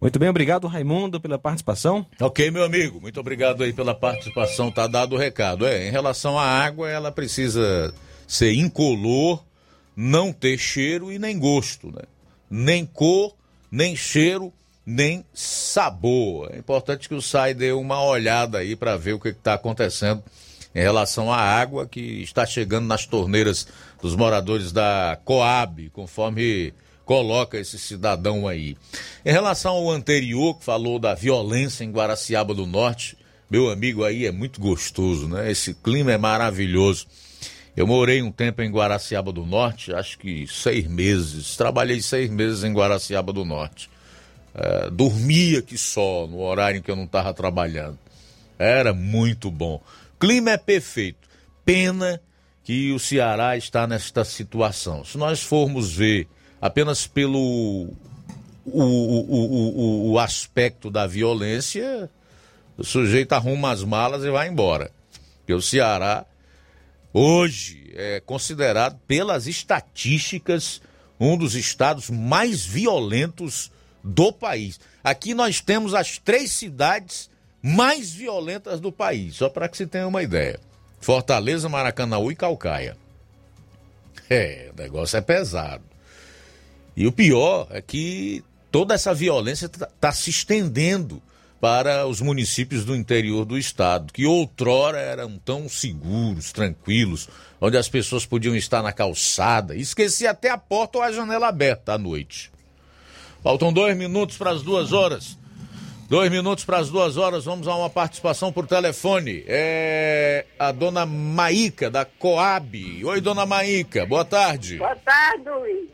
Muito bem, obrigado Raimundo pela participação. Ok, meu amigo, muito obrigado aí pela participação, tá dado o recado. É, em relação à água, ela precisa ser incolor, não ter cheiro e nem gosto, né? Nem cor, nem cheiro nem sabor. É importante que o SAI dê uma olhada aí para ver o que está acontecendo em relação à água que está chegando nas torneiras dos moradores da Coab, conforme coloca esse cidadão aí. Em relação ao anterior, que falou da violência em Guaraciaba do Norte, meu amigo aí é muito gostoso, né? Esse clima é maravilhoso. Eu morei um tempo em Guaraciaba do Norte, acho que seis meses. Trabalhei seis meses em Guaraciaba do Norte. É, dormia que só no horário em que eu não estava trabalhando. Era muito bom. Clima é perfeito. Pena que o Ceará está nesta situação. Se nós formos ver apenas pelo o, o, o, o aspecto da violência, o sujeito arruma as malas e vai embora. Porque o Ceará, hoje, é considerado pelas estatísticas um dos estados mais violentos do país. Aqui nós temos as três cidades mais violentas do país, só para que se tenha uma ideia. Fortaleza, Maracanãú e Calcaia. É, o negócio é pesado. E o pior é que toda essa violência está tá se estendendo para os municípios do interior do estado, que outrora eram tão seguros, tranquilos, onde as pessoas podiam estar na calçada, esquecia até a porta ou a janela aberta à noite. Faltam dois minutos para as duas horas. Dois minutos para as duas horas, vamos a uma participação por telefone. É a dona Maíca, da Coab. Oi, dona Maíca, boa tarde. Boa tarde, Luiz.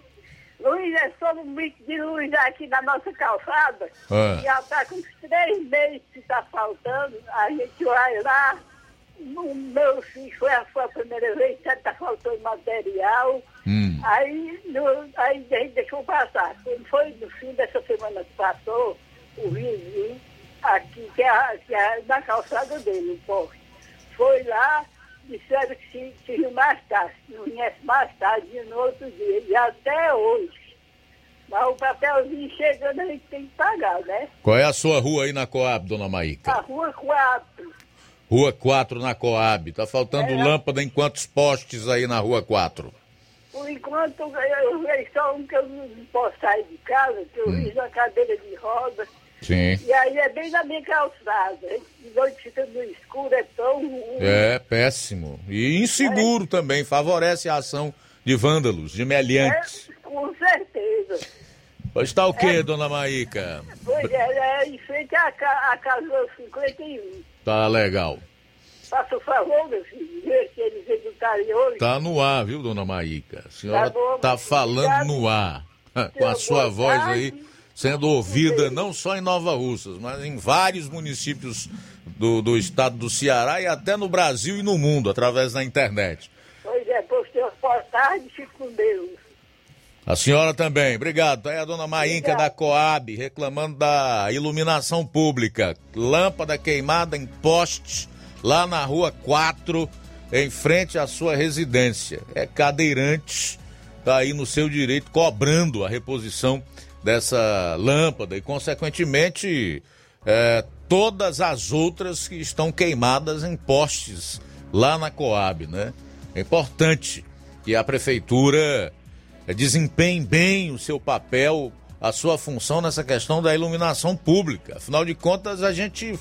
Luiz, é sobre um bico de luz aqui na nossa calçada. Ah. Já está com três meses que está faltando. A gente vai lá. O meu filho foi a, foi a primeira vez que está faltando material. Hum. Aí, no- aí a gente deixou passar. Quando foi no fim dessa semana que passou, o vizinho, aqui, que é, que é na calçada dele, o poste, foi lá, disseram que se, se viu mais tarde, não viesse mais tarde no outro dia, e até hoje. Mas o papelzinho chegando a gente tem que pagar, né? Qual é a sua rua aí na Coab, dona Maíca? A rua 4. Rua 4 na Coab. Tá faltando É. lâmpada em quantos postes aí na Rua 4? Por enquanto, eu vejo só um que eu não posso sair de casa, que eu fiz uma cadeira de roda. Sim. E aí é bem na minha calçada. De noite fica no escuro, é tão ruim. É, péssimo. E inseguro também, favorece a ação de vândalos, de meliantes. É, com certeza. Pois tá o quê, dona Maíca? Pois é, é em frente à, ca- à casa 51. Tá legal. Faça o favor, meu filho, ver se eles educarem hoje. Tá no ar, viu, dona Maíca? A senhora Tá bom, tá falando no ar, com a sua voz aí sendo ouvida não só em Nova Russas, mas em vários municípios do, do estado do Ceará e até no Brasil e no mundo, através da internet. Pois é, postei uma boa tarde, fique com Deus. A senhora também, obrigado. Tá aí a dona Maínca da Coab reclamando da iluminação pública. Lâmpada queimada em poste lá na rua 4, em frente à sua residência. É cadeirante, tá aí no seu direito cobrando a reposição dessa lâmpada e, consequentemente, é, todas as outras que estão queimadas em postes lá na Coab, né? É importante que a prefeitura eh, desempenhe bem o seu papel, a sua função nessa questão da iluminação pública. Afinal de contas, a gente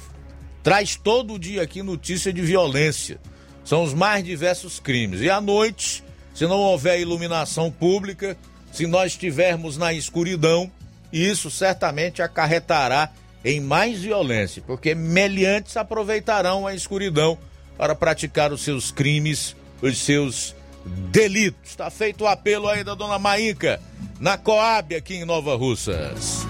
traz todo dia aqui notícia de violência. São os mais diversos crimes. E à noite, se não houver iluminação pública, se nós estivermos na escuridão, isso certamente acarretará em mais violência, porque meliantes aproveitarão a escuridão para praticar os seus crimes, os seus delitos. Está feito o apelo aí da dona Maíca, na Coab, aqui em Nova Russas.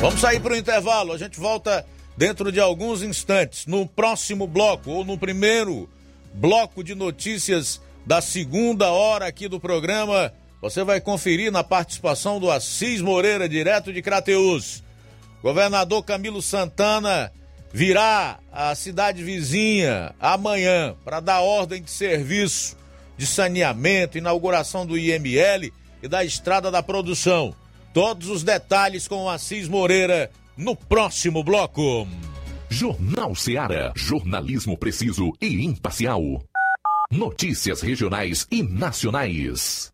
Vamos sair para o intervalo, a gente volta dentro de alguns instantes, no próximo bloco, ou no primeiro bloco de notícias da segunda hora aqui do programa. Você vai conferir na participação do Assis Moreira, direto de Crateus. Governador Camilo Santana virá à cidade vizinha amanhã para dar ordem de serviço de saneamento, inauguração do IML e da Estrada da Produção. Todos os detalhes com o Assis Moreira no próximo bloco. Jornal Seara. Jornalismo preciso e imparcial. Notícias regionais e nacionais.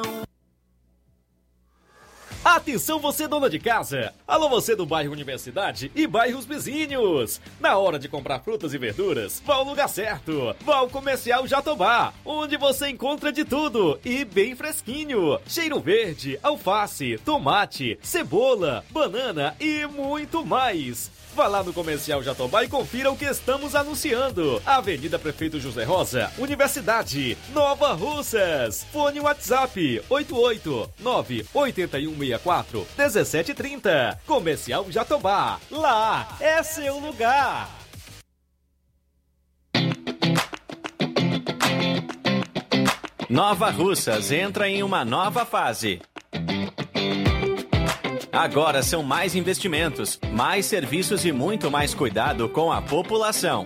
Atenção você dona de casa! Alô você do bairro Universidade e bairros vizinhos! Na hora de comprar frutas e verduras, vá ao lugar certo! Vá ao Comercial Jatobá, onde você encontra de tudo e bem fresquinho! Cheiro verde, alface, tomate, cebola, banana e muito mais! Vá lá no Comercial Jatobá e confira o que estamos anunciando. Avenida Prefeito José Rosa, Universidade, Nova Russas. Fone WhatsApp 889 8164 1730. Comercial Jatobá. Lá é seu lugar. Nova Russas entra em uma nova fase. Agora são mais investimentos, mais serviços e muito mais cuidado com a população.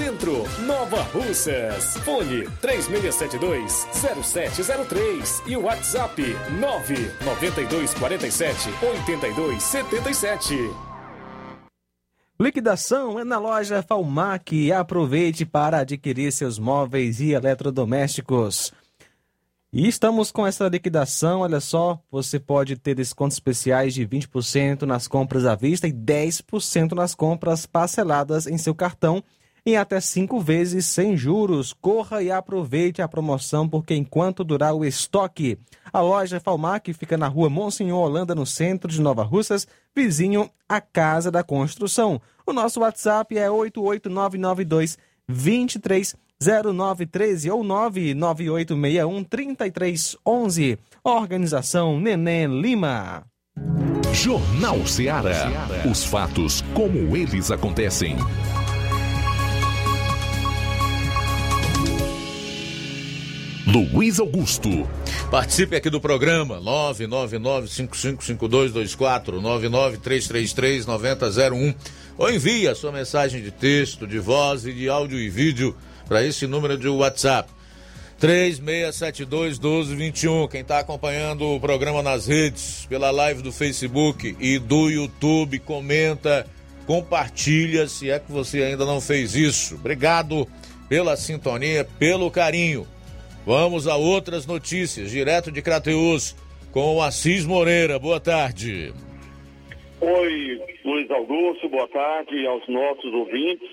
Centro, Nova Russas. Fone 3672-0703 e WhatsApp 99247-8277. Liquidação é na loja Falmac. Aproveite para adquirir seus móveis e eletrodomésticos. E estamos com essa liquidação, olha só, você pode ter descontos especiais de 20% nas compras à vista e 10% nas compras parceladas em seu cartão em até cinco vezes sem juros. Corra e aproveite a promoção, porque enquanto durar o estoque. A loja Falmac fica na rua Monsenhor Holanda, no centro de Nova Russas, vizinho à Casa da Construção. O nosso WhatsApp é 88992 230913 ou 99861 3311. Organização Neném Lima. Jornal Ceará. Os fatos como eles acontecem. Luiz Augusto. Participe aqui do programa 999-555224, 99333-9001 ou envie a sua mensagem de texto, de voz e de áudio e vídeo para esse número de WhatsApp. 3672-1221. Quem está acompanhando o programa nas redes, pela live do Facebook e do YouTube, comenta, compartilha se é que você ainda não fez isso. Obrigado pela sintonia, pelo carinho. Vamos a outras notícias, direto de Crateus, com o Assis Moreira. Boa tarde. Oi, Luiz Augusto, boa tarde aos nossos ouvintes.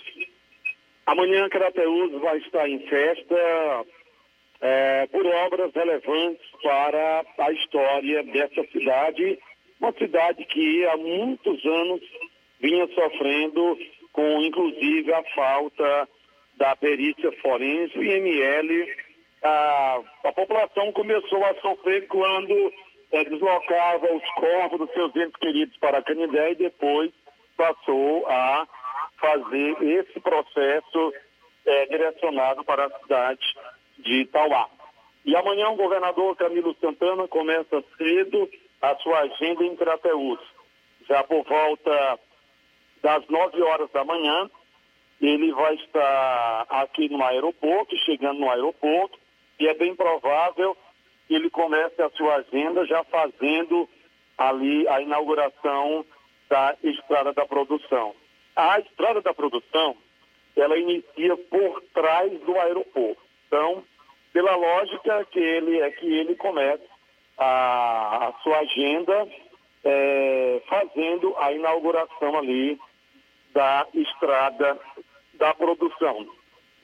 Amanhã Crateus vai estar em festa é, por obras relevantes para a história dessa cidade, uma cidade que há muitos anos vinha sofrendo com inclusive a falta da perícia forense, IML a, a população começou a sofrer quando é, deslocava os corpos dos seus entes queridos para Canindé e depois passou a fazer esse processo é, direcionado para a cidade de Tauá. E amanhã o governador Camilo Santana começa cedo a sua agenda em Crateús. Já por volta das 9 horas da manhã, ele vai estar aqui no aeroporto, chegando no aeroporto, e é bem provável que ele comece a sua agenda já fazendo ali a inauguração da Estrada da Produção. A Estrada da Produção, ela inicia por trás do aeroporto. Então, pela lógica que ele é que ele comece a, a sua agenda é, fazendo a inauguração ali da Estrada da Produção.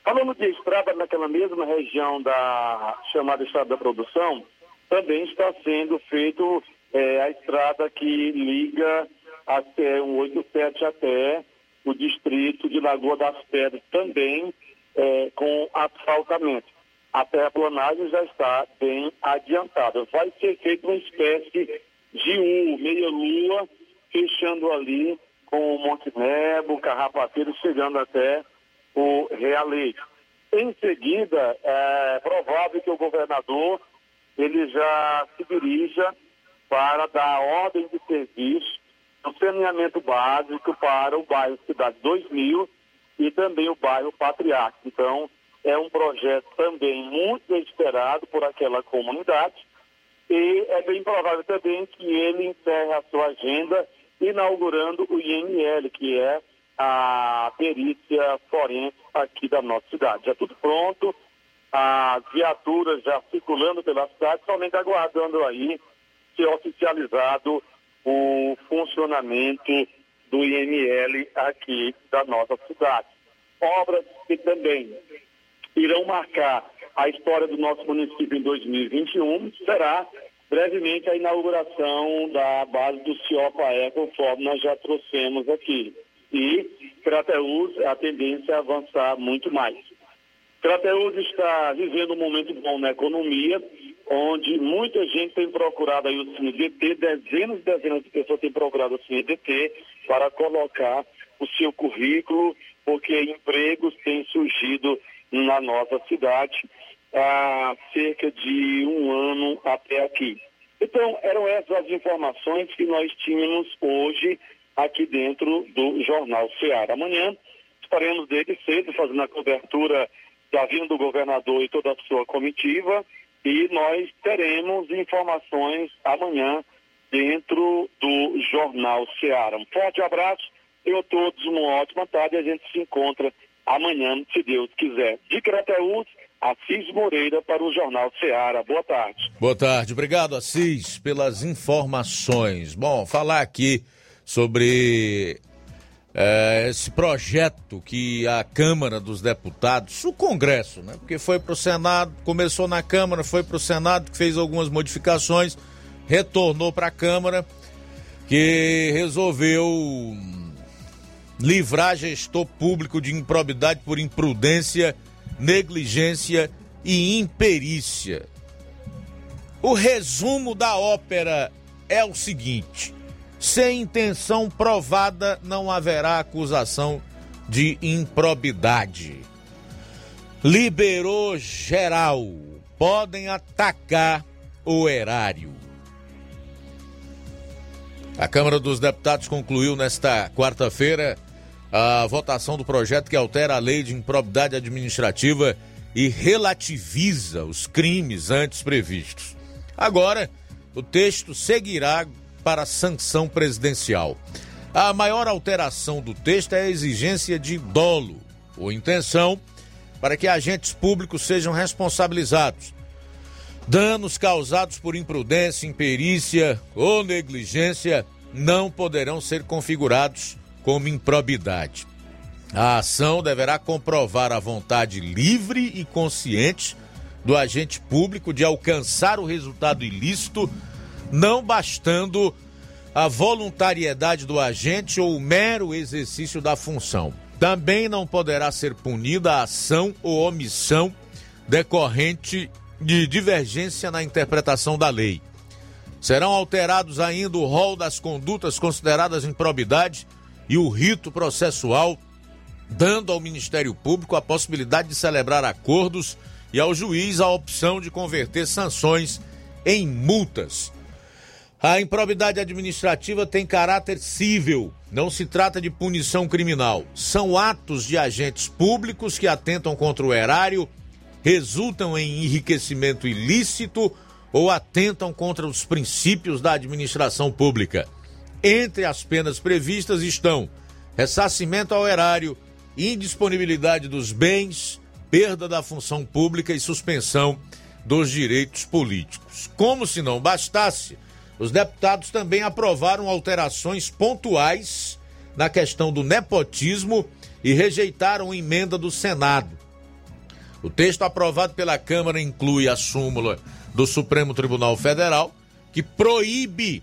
Falando de estrada naquela mesma região da chamada estrada da produção, também está sendo feito é, a estrada que liga até o 87 até o distrito de Lagoa das Pedras, também é, com asfaltamento. A terraplanagem já está bem adiantada. Vai ser feita uma espécie de U, meia-lua, fechando ali com o Monte Nebo, Carrapateiro, chegando até o realejo. Em seguida, é provável que o governador ele já se dirija para dar ordem de serviço no saneamento básico para o bairro Cidade 2000 e também o bairro Patriarca. Então, é um projeto também muito esperado por aquela comunidade e é bem provável também que ele encerre a sua agenda inaugurando o IML, que é a perícia forense aqui da nossa cidade. Já tudo pronto, as viaturas já circulando pela cidade, somente aguardando aí ser oficializado o funcionamento do IML aqui da nossa cidade. Obras que também irão marcar a história do nosso município em 2021 será brevemente a inauguração da base do CIOPAE, conforme nós já trouxemos aqui e Crateus, a tendência é avançar muito mais. Crateus está vivendo um momento bom na economia, onde muita gente tem procurado aí o CNDT, dezenas e dezenas de pessoas têm procurado o CNDT para colocar o seu currículo, porque empregos têm surgido na nossa cidade há cerca de um ano até aqui. Então, eram essas as informações que nós tínhamos hoje aqui dentro do Jornal Ceará. Amanhã estaremos desde cedo fazendo a cobertura da vinda do governador e toda a sua comitiva e nós teremos informações amanhã dentro do Jornal Ceará. Um forte abraço, a todos uma ótima tarde a gente se encontra amanhã, se Deus quiser. De Crateús, Assis Moreira para o Jornal Ceará. Boa tarde. Boa tarde, obrigado Assis pelas informações. Bom, falar aqui sobre é, esse projeto que a Câmara dos Deputados, o Congresso, né? Porque foi para o Senado, começou na Câmara, foi para o Senado, que fez algumas modificações, retornou para a Câmara, que resolveu livrar gestor público de improbidade por imprudência, negligência e imperícia. O resumo da ópera é o seguinte: sem intenção provada, não haverá acusação de improbidade. Liberou geral. Podem atacar o erário. A Câmara dos Deputados concluiu nesta quarta-feira a votação do projeto que altera a lei de improbidade administrativa e relativiza os crimes antes previstos. Agora, o texto seguirá para sanção presidencial. A maior alteração do texto é a exigência de dolo ou intenção para que agentes públicos sejam responsabilizados. Danos causados por imprudência, imperícia ou negligência não poderão ser configurados como improbidade. A ação deverá comprovar a vontade livre e consciente do agente público de alcançar o resultado ilícito não bastando a voluntariedade do agente ou o mero exercício da função. Também não poderá ser punida a ação ou omissão decorrente de divergência na interpretação da lei. Serão alterados ainda o rol das condutas consideradas improbidade e o rito processual, dando ao Ministério Público a possibilidade de celebrar acordos e ao juiz a opção de converter sanções em multas a improbidade administrativa tem caráter cível, não se trata de punição criminal. São atos de agentes públicos que atentam contra o erário, resultam em enriquecimento ilícito ou atentam contra os princípios da administração pública. Entre as penas previstas estão ressarcimento ao erário, indisponibilidade dos bens, perda da função pública e suspensão dos direitos políticos. Como se não bastasse, os deputados também aprovaram alterações pontuais na questão do nepotismo e rejeitaram emenda do Senado. O texto aprovado pela Câmara inclui a súmula do Supremo Tribunal Federal, que proíbe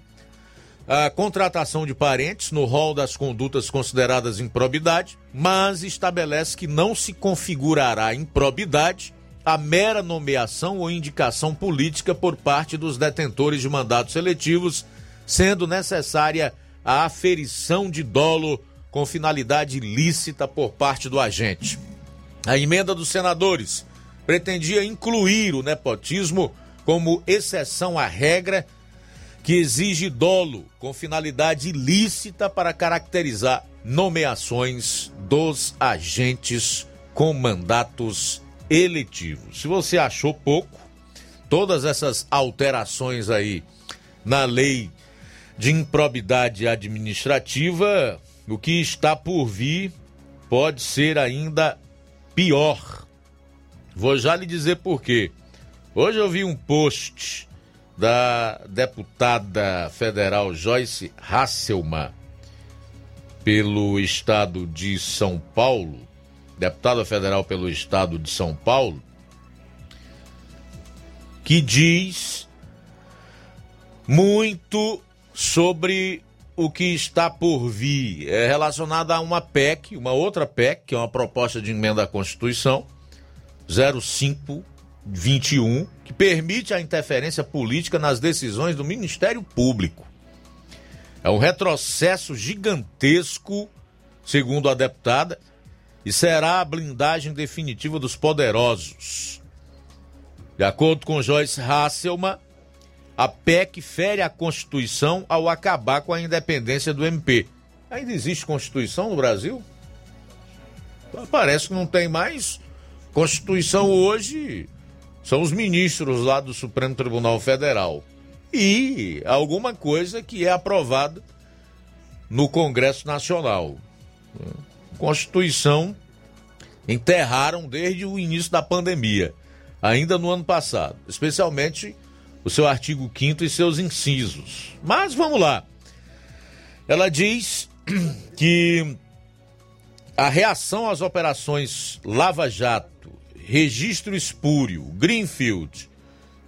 a contratação de parentes no rol das condutas consideradas improbidade, mas estabelece que não se configurará improbidade a mera nomeação ou indicação política por parte dos detentores de mandatos eletivos, sendo necessária a aferição de dolo com finalidade ilícita por parte do agente. A emenda dos senadores pretendia incluir o nepotismo como exceção à regra que exige dolo com finalidade ilícita para caracterizar nomeações dos agentes com mandatos eletivo. Se você achou pouco, todas essas alterações aí na lei de improbidade administrativa, o que está por vir pode ser ainda pior. Vou já lhe dizer por quê. Hoje eu vi um post da deputada federal Joyce Hasselmann pelo estado de São Paulo, deputada federal pelo estado de São Paulo, que diz muito sobre o que está por vir é relacionado a uma PEC, uma outra PEC, que é uma proposta de emenda à Constituição, 0521, que permite a interferência política nas decisões do Ministério Público. É um retrocesso gigantesco, segundo a deputada, e será a blindagem definitiva dos poderosos. De acordo com Joyce Hasselman, a PEC fere a Constituição ao acabar com a independência do MP. Ainda existe Constituição no Brasil? Parece que não tem mais. Constituição hoje são os ministros lá do Supremo Tribunal Federal. E alguma coisa que é aprovada no Congresso Nacional. Constituição enterraram desde o início da pandemia, ainda no ano passado, especialmente o seu artigo 5 e seus incisos. Mas vamos lá. Ela diz que a reação às operações Lava Jato, Registro Espúrio, Greenfield,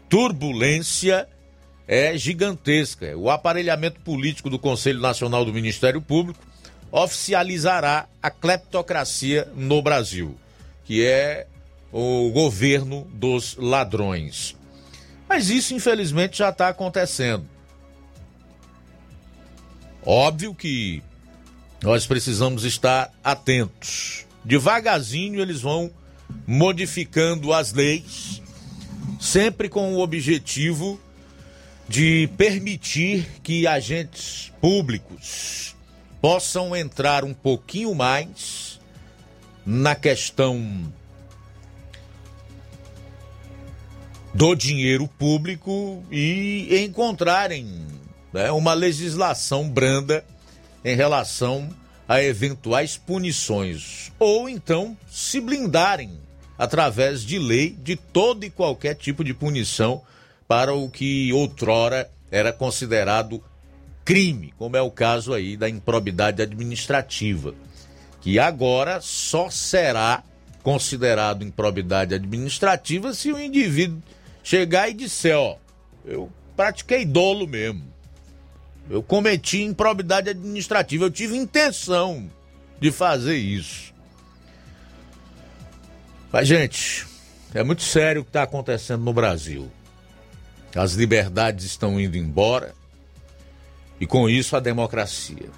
Turbulência é gigantesca. O aparelhamento político do Conselho Nacional do Ministério Público oficializará a cleptocracia no Brasil, que é o governo dos ladrões. Mas isso, infelizmente, já está acontecendo. Óbvio que nós precisamos estar atentos. Devagarzinho eles vão modificando as leis, sempre com o objetivo de permitir que agentes públicos possam entrar um pouquinho mais na questão do dinheiro público e encontrarem né, uma legislação branda em relação a eventuais punições, ou então se blindarem através de lei de todo e qualquer tipo de punição para o que outrora era considerado crime, como é o caso aí da improbidade administrativa, que agora só será considerado improbidade administrativa se o indivíduo chegar e disser, ó, eu pratiquei dolo mesmo. Eu cometi improbidade administrativa, eu tive intenção de fazer isso. Mas, gente, é muito sério o que está acontecendo no Brasil. As liberdades estão indo embora e, com isso, a democracia.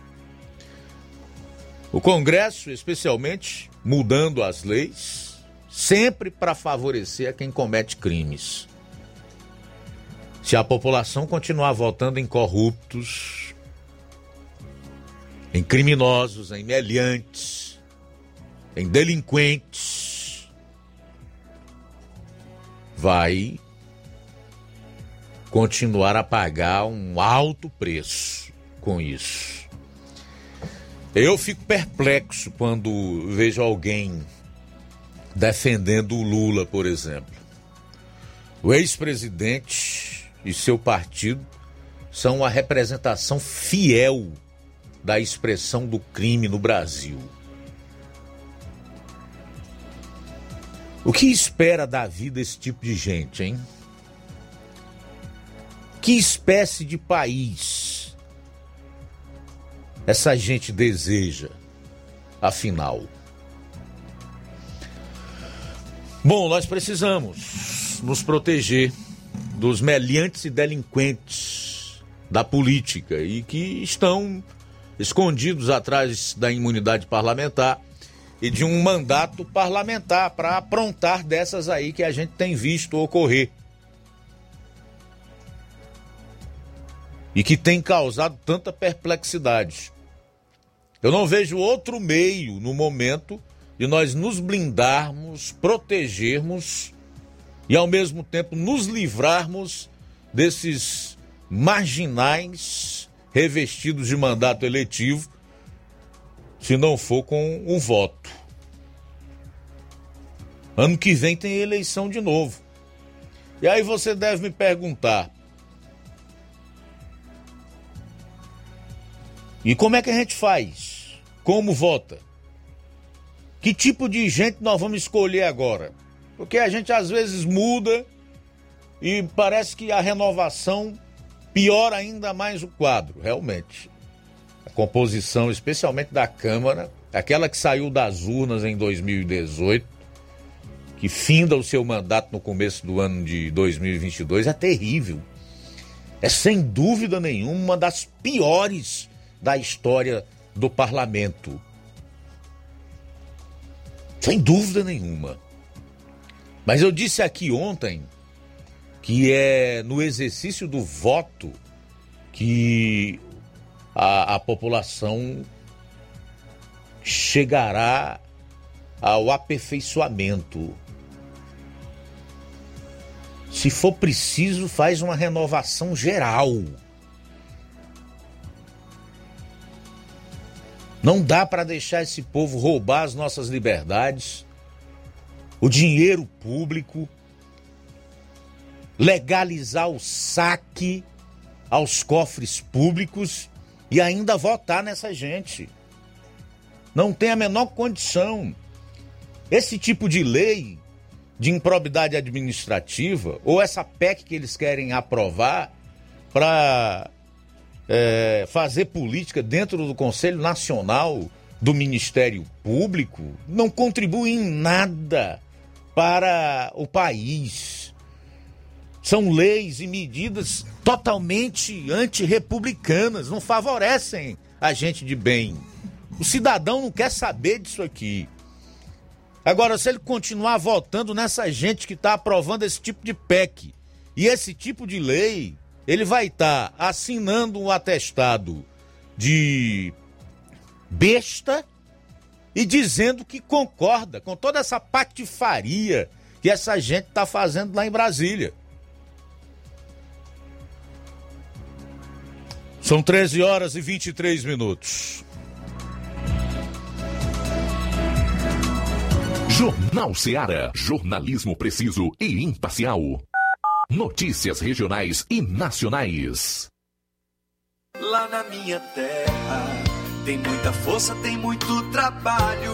O Congresso, especialmente, mudando as leis, sempre para favorecer a quem comete crimes. Se a população continuar votando em corruptos, em criminosos, em meliantes, em delinquentes, vai continuar a pagar um alto preço com isso. Eu fico perplexo quando vejo alguém defendendo o Lula, por exemplo. O ex-presidente e seu partido são a representação fiel da expressão do crime no Brasil. O que espera da vida esse tipo de gente, hein? Que espécie de país essa gente deseja, afinal? Bom, nós precisamos nos proteger dos meliantes e delinquentes da política e que estão escondidos atrás da imunidade parlamentar e de um mandato parlamentar para aprontar dessas aí que a gente tem visto ocorrer. E que tem causado tanta perplexidade. Eu não vejo outro meio no momento de nós nos blindarmos, protegermos e ao mesmo tempo nos livrarmos desses marginais revestidos de mandato eletivo, se não for com um voto. Ano que vem tem eleição de novo. E aí você deve me perguntar: e como é que a gente faz? Como vota? Que tipo de gente nós vamos escolher agora? Porque a gente às vezes muda e parece que a renovação piora ainda mais o quadro, realmente. composição, especialmente da Câmara, aquela que saiu das urnas em 2018, que finda o seu mandato no começo do ano de 2022, é terrível. É sem dúvida nenhuma uma das piores da história do parlamento. Sem dúvida nenhuma. Mas eu disse aqui ontem que é no exercício do voto que a, a população chegará ao aperfeiçoamento. Se for preciso, faz uma renovação geral. Não dá para deixar esse povo roubar as nossas liberdades, o dinheiro público, legalizar o saque aos cofres públicos e ainda votar nessa gente. Não tem a menor condição. Esse tipo de lei de improbidade administrativa, ou essa PEC que eles querem aprovar para é, fazer política dentro do Conselho Nacional do Ministério Público, não contribui em nada para o país. São leis e medidas totalmente antirrepublicanas, não favorecem a gente de bem. O cidadão não quer saber disso aqui. Agora, se ele continuar votando nessa gente que está aprovando esse tipo de PEC e esse tipo de lei, ele vai estar tá assinando um atestado de besta e dizendo que concorda com toda essa patifaria que essa gente está fazendo lá em Brasília. São 13 horas e 23 minutos. Jornal Seara. Jornalismo preciso e imparcial. Notícias regionais e nacionais. Lá na minha terra tem muita força, tem muito trabalho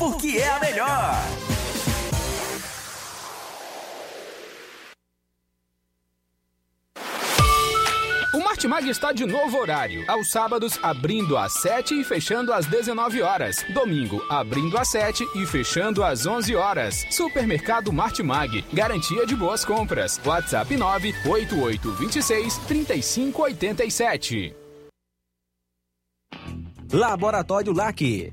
porque é a melhor. O Martimag está de novo horário. Aos sábados, abrindo às 7 e fechando às 19 horas. Domingo, abrindo às 7 e fechando às 11 horas. Supermercado Martimag. Garantia de boas compras. WhatsApp 98826 3587. Laboratório LAC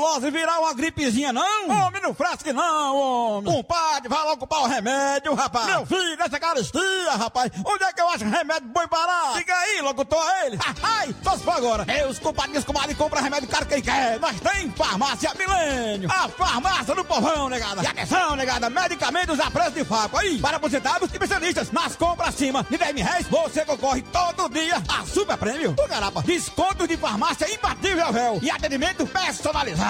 tuberculose virar uma gripezinha, não? Homem, não frasque não, homem. Compadre, vai logo comprar o remédio, rapaz. Meu filho, nessa caristia, rapaz. Onde é que eu acho remédio bom barato? Diga aí, locutor, a ele. Ai, só se for agora. Meus compadres, comadre, compra remédio caro quem quer. Nós tem farmácia Milênio. A farmácia do povão, negada. E atenção, negada, medicamentos a preço de faco. Aí, para aposentados e especialistas. Nas compras acima de 10 mil reais, você concorre todo dia a super prêmio. Ô, garapa, descontos de farmácia imbatível, véu. E atendimento personalizado.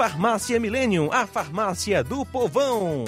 Farmácia Millennium, a farmácia do povão.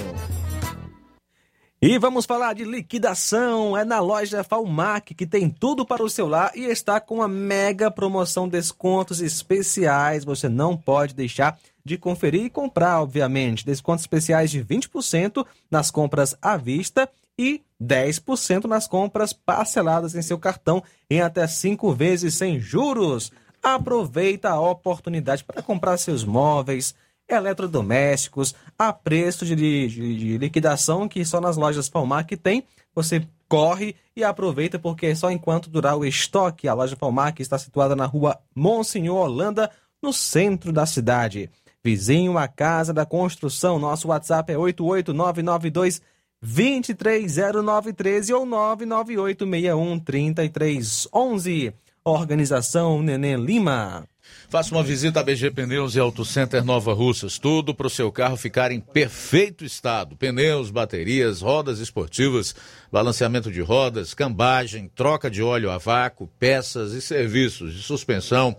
E vamos falar de liquidação. É na loja Falmac que tem tudo para o celular e está com a mega promoção descontos especiais. Você não pode deixar de conferir e comprar, obviamente. Descontos especiais de 20% nas compras à vista e 10% nas compras parceladas em seu cartão em até cinco vezes sem juros. Aproveita a oportunidade para comprar seus móveis, eletrodomésticos a preço de, de, de liquidação que só nas lojas Palmac tem. Você corre e aproveita porque só enquanto durar o estoque. A loja Palmac está situada na rua Monsenhor Holanda, no centro da cidade. Vizinho à Casa da Construção. Nosso WhatsApp é 88992 230913 ou 998613311. Organização Nenê Lima. Faça uma visita a BG Pneus e Auto Center Nova Russas. Tudo para o seu carro ficar em perfeito estado. Pneus, baterias, rodas esportivas, balanceamento de rodas, cambagem, troca de óleo a vácuo, peças e serviços de suspensão,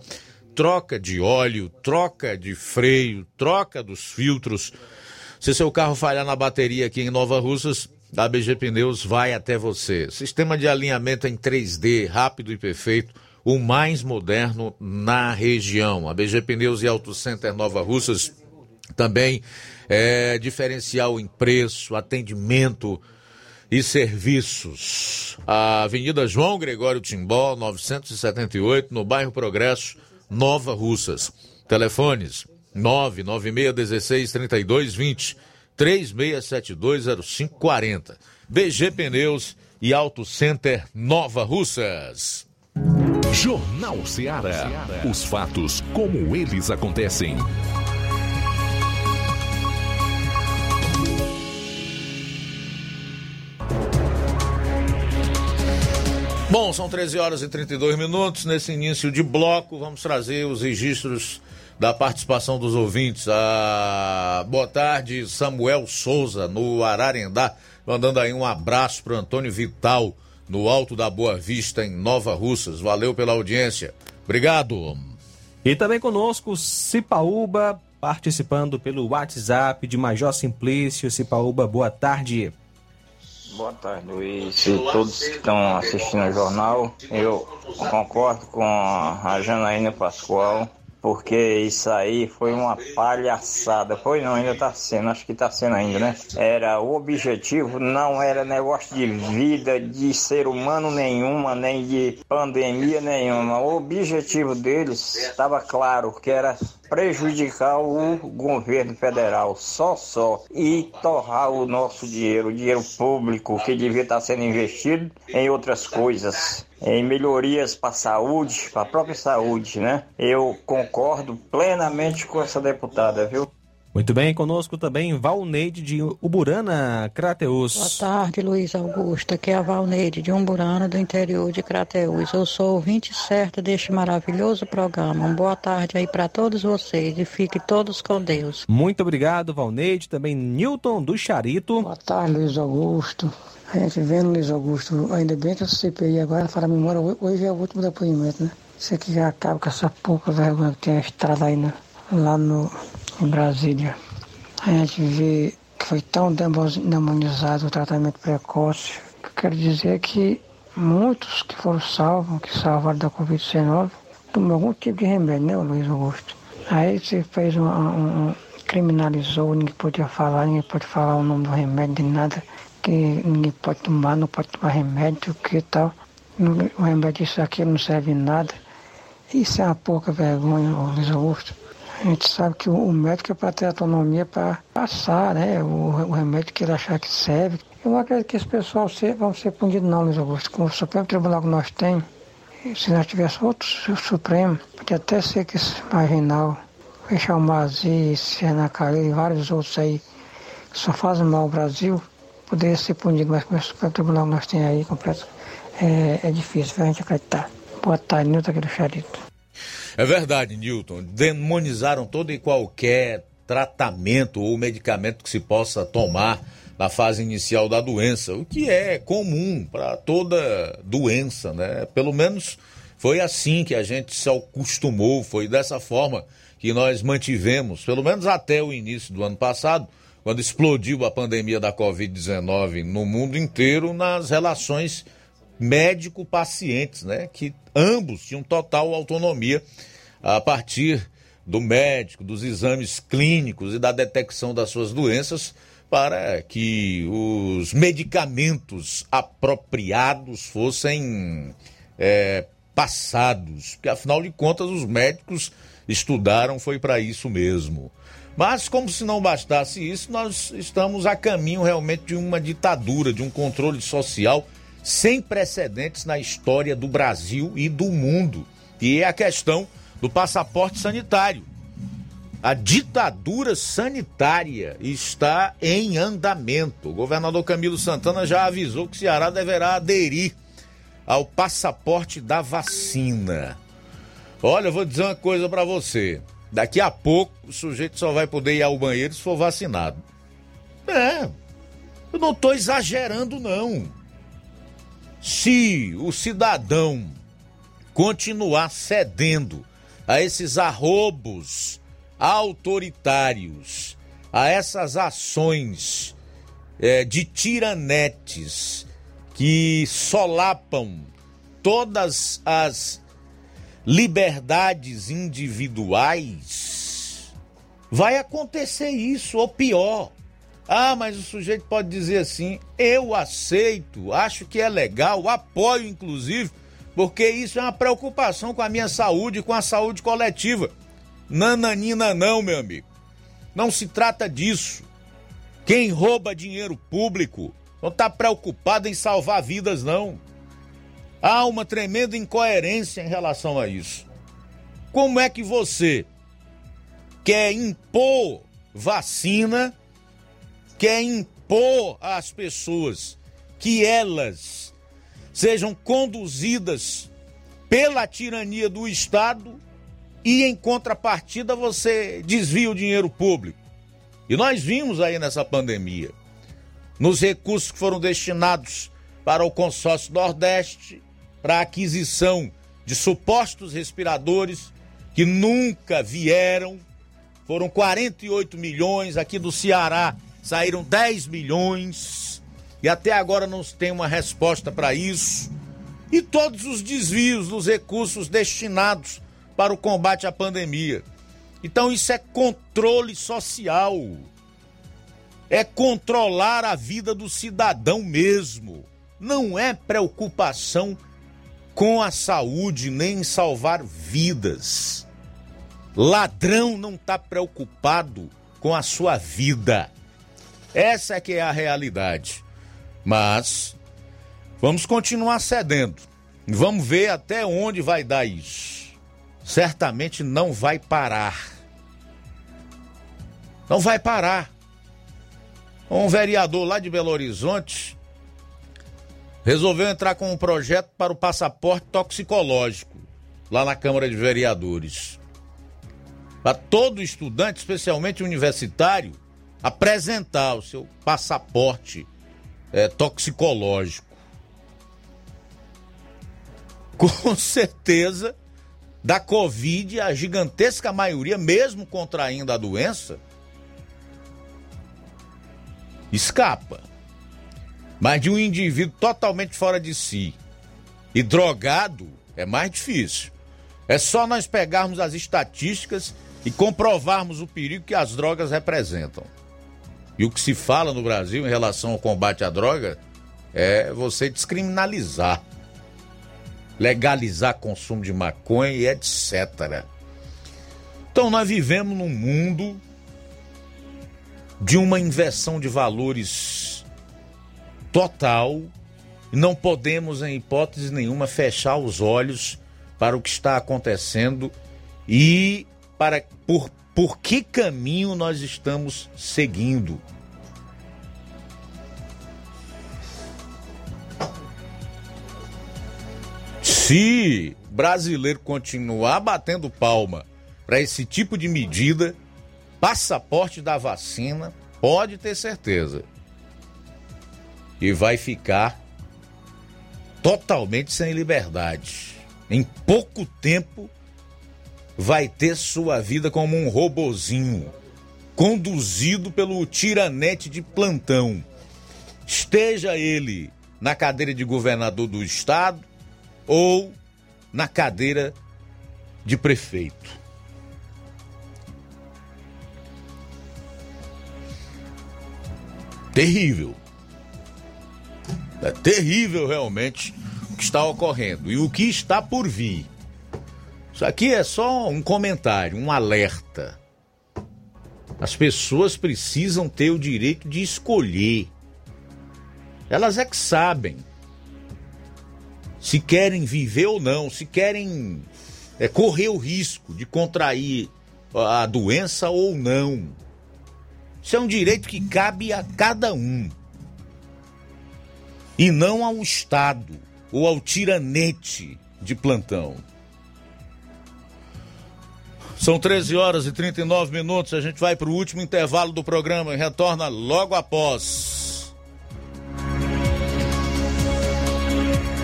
troca de óleo, troca de freio, troca dos filtros. Se seu carro falhar na bateria aqui em Nova Russas, a BG Pneus vai até você. Sistema de alinhamento em 3D, rápido e perfeito o mais moderno na região. A BG Pneus e Auto Center Nova Russas também é diferencial em preço, atendimento e serviços. A Avenida João Gregório Timbó, 978, no bairro Progresso, Nova Russas. Telefones 99616 3220 36720540. BG Pneus e Auto Center Nova Russas. Jornal Ceará. Os fatos como eles acontecem. Bom, são 13 horas e 32 minutos. Nesse início de bloco, vamos trazer os registros da participação dos ouvintes. Ah, boa tarde, Samuel Souza, no Ararendá, mandando aí um abraço para Antônio Vital no Alto da Boa Vista, em Nova Russas. Valeu pela audiência. Obrigado. E também conosco Cipaúba, participando pelo WhatsApp de Major Simplício. Cipaúba, boa tarde. Boa tarde, Luiz. E todos que estão assistindo o jornal. Eu concordo com a Janaína Pascoal porque isso aí foi uma palhaçada. Foi não, ainda está sendo, acho que está sendo ainda, né? Era o objetivo, não era negócio de vida de ser humano nenhuma, nem de pandemia nenhuma. O objetivo deles estava claro, que era prejudicar o governo federal, só só, e torrar o nosso dinheiro, o dinheiro público que devia estar sendo investido em outras coisas em melhorias para a saúde, para a própria saúde, né? Eu concordo plenamente com essa deputada, viu? Muito bem, conosco também Valneide de Uburana, Crateus. Boa tarde, Luiz Augusto. Aqui é a Valneide de Umburana, do interior de Crateus. Eu sou ouvinte certa deste maravilhoso programa. Uma boa tarde aí para todos vocês e fiquem todos com Deus. Muito obrigado, Valneide. Também Newton do Charito. Boa tarde, Luiz Augusto. A gente vendo, Luiz Augusto, ainda bem que a CPI agora, para a memória, hoje é o último depoimento, né? Isso aqui já acaba com essa pouca vergonha que tem a estrada aí, né? lá no, em Brasília. A gente vê que foi tão demonizado o tratamento precoce. Quero dizer que muitos que foram salvos, que salvaram da Covid-19, tomam algum tipo de remédio, né, Luiz Augusto? Aí você fez um, um, criminalizou, ninguém podia falar, ninguém pode falar o nome do remédio, de nada, que ninguém pode tomar, não pode tomar remédio, que tal. O remédio isso aqui não serve nada. Isso é uma pouca vergonha, Luiz Augusto. A gente sabe que o médico é para ter autonomia para passar né, o, o, remédio que ele achar que serve. Eu não acredito que esse pessoal ser, vão ser punidos não, Luiz Augusto. Com o Supremo Tribunal que nós temos, se nós tivéssemos outro Supremo, podia até ser que esse marginal, o Mazi, Serna Calil e vários outros aí, que só fazem mal ao Brasil, poderia ser punido, mas com o Supremo Tribunal que nós temos aí, completo, é, é difícil a gente acreditar. Boa tarde, Nilton aqui do Charito. É verdade, Newton. Demonizaram todo e qualquer tratamento ou medicamento que se possa tomar na fase inicial da doença, o que é comum para toda doença, né? Pelo menos foi assim que a gente se acostumou, foi dessa forma que nós mantivemos, pelo menos até o início do ano passado, quando explodiu a pandemia da Covid-19 no mundo inteiro, nas relações médico-pacientes, né? Que ambos tinham total autonomia a partir do médico, dos exames clínicos e da detecção das suas doenças, para que os medicamentos apropriados fossem é, passados. Porque, afinal de contas, os médicos estudaram, foi para isso mesmo. Mas, como se não bastasse isso, nós estamos a caminho realmente de uma ditadura, de um controle social sem precedentes na história do Brasil e do mundo, que é a questão do passaporte sanitário. A ditadura sanitária está em andamento. O governador Camilo Santana já avisou que o Ceará deverá aderir ao passaporte da vacina. Olha, eu vou dizer uma coisa para você. Daqui a pouco o sujeito só vai poder ir ao banheiro se for vacinado. É, eu não estou exagerando, não. Se o cidadão continuar cedendo a esses arrobos autoritários, a essas ações é, de tiranetes que solapam todas as liberdades individuais, vai acontecer isso, ou pior. Ah, mas o sujeito pode dizer assim: eu aceito, acho que é legal, apoio inclusive, porque isso é uma preocupação com a minha saúde, com a saúde coletiva. Nananina, não, meu amigo. Não se trata disso. Quem rouba dinheiro público não está preocupado em salvar vidas, não. Há uma tremenda incoerência em relação a isso. Como é que você quer impor vacina, quer impor às pessoas que elas sejam conduzidas pela tirania do Estado e, em contrapartida, você desvia o dinheiro público. E nós vimos aí nessa pandemia, nos recursos que foram destinados para o consórcio Nordeste, para a aquisição de supostos respiradores que nunca vieram. Foram 48 milhões aqui do Ceará, saíram 10 milhões e até agora não tem uma resposta para isso. E todos os desvios dos recursos destinados para o combate à pandemia. Então isso é controle social. É controlar a vida do cidadão mesmo. Não é preocupação com a saúde nem em salvar vidas. Ladrão não está preocupado com a sua vida. Essa é que é a realidade. Mas vamos continuar cedendo. Vamos ver até onde vai dar isso. Certamente não vai parar. Não vai parar. Um vereador lá de Belo Horizonte resolveu entrar com um projeto para o passaporte toxicológico lá na Câmara de Vereadores. Para todo estudante, especialmente universitário, apresentar o seu passaporte é, toxicológico. Com certeza, da Covid, a gigantesca maioria, mesmo contraindo a doença, escapa. Mas de um indivíduo totalmente fora de si e drogado é mais difícil. É só nós pegarmos as estatísticas e comprovarmos o perigo que as drogas representam. E o que se fala no Brasil em relação ao combate à droga é você descriminalizar, legalizar consumo de maconha e etc. Então nós vivemos num mundo de uma inversão de valores total e não podemos, em hipótese nenhuma, fechar os olhos para o que está acontecendo e para por, por que caminho nós estamos seguindo. Se brasileiro continuar batendo palma para esse tipo de medida, passaporte da vacina, pode ter certeza. E vai ficar totalmente sem liberdade. Em pouco tempo vai ter sua vida como um robozinho, conduzido pelo tiranete de plantão. Esteja ele na cadeira de governador do estado ou na cadeira de prefeito. terrível. É terrível realmente o que está ocorrendo e o que está por vir. Isso aqui é só um comentário, um alerta. As pessoas precisam ter o direito de escolher. Elas é que sabem se querem viver ou não, se querem é, correr o risco de contrair a doença ou não. Isso é um direito que cabe a cada um. E não ao Estado ou ao tiranete de plantão. São 13 horas e 39 minutos. A gente vai para o último intervalo do programa e retorna logo após.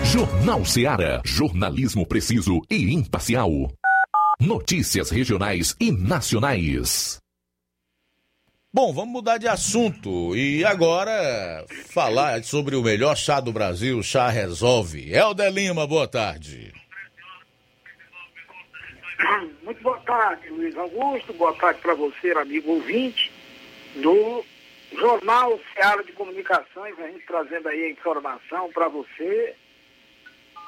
Jornal Seara. Jornalismo preciso e imparcial. Notícias regionais e nacionais. Bom, vamos mudar de assunto e agora falar sobre o melhor chá do Brasil, Chá Resolve. Helder Lima, boa tarde. Muito boa tarde, Luiz Augusto. Boa tarde para você, amigo ouvinte do Jornal Seara de Comunicações, a gente trazendo aí a informação para você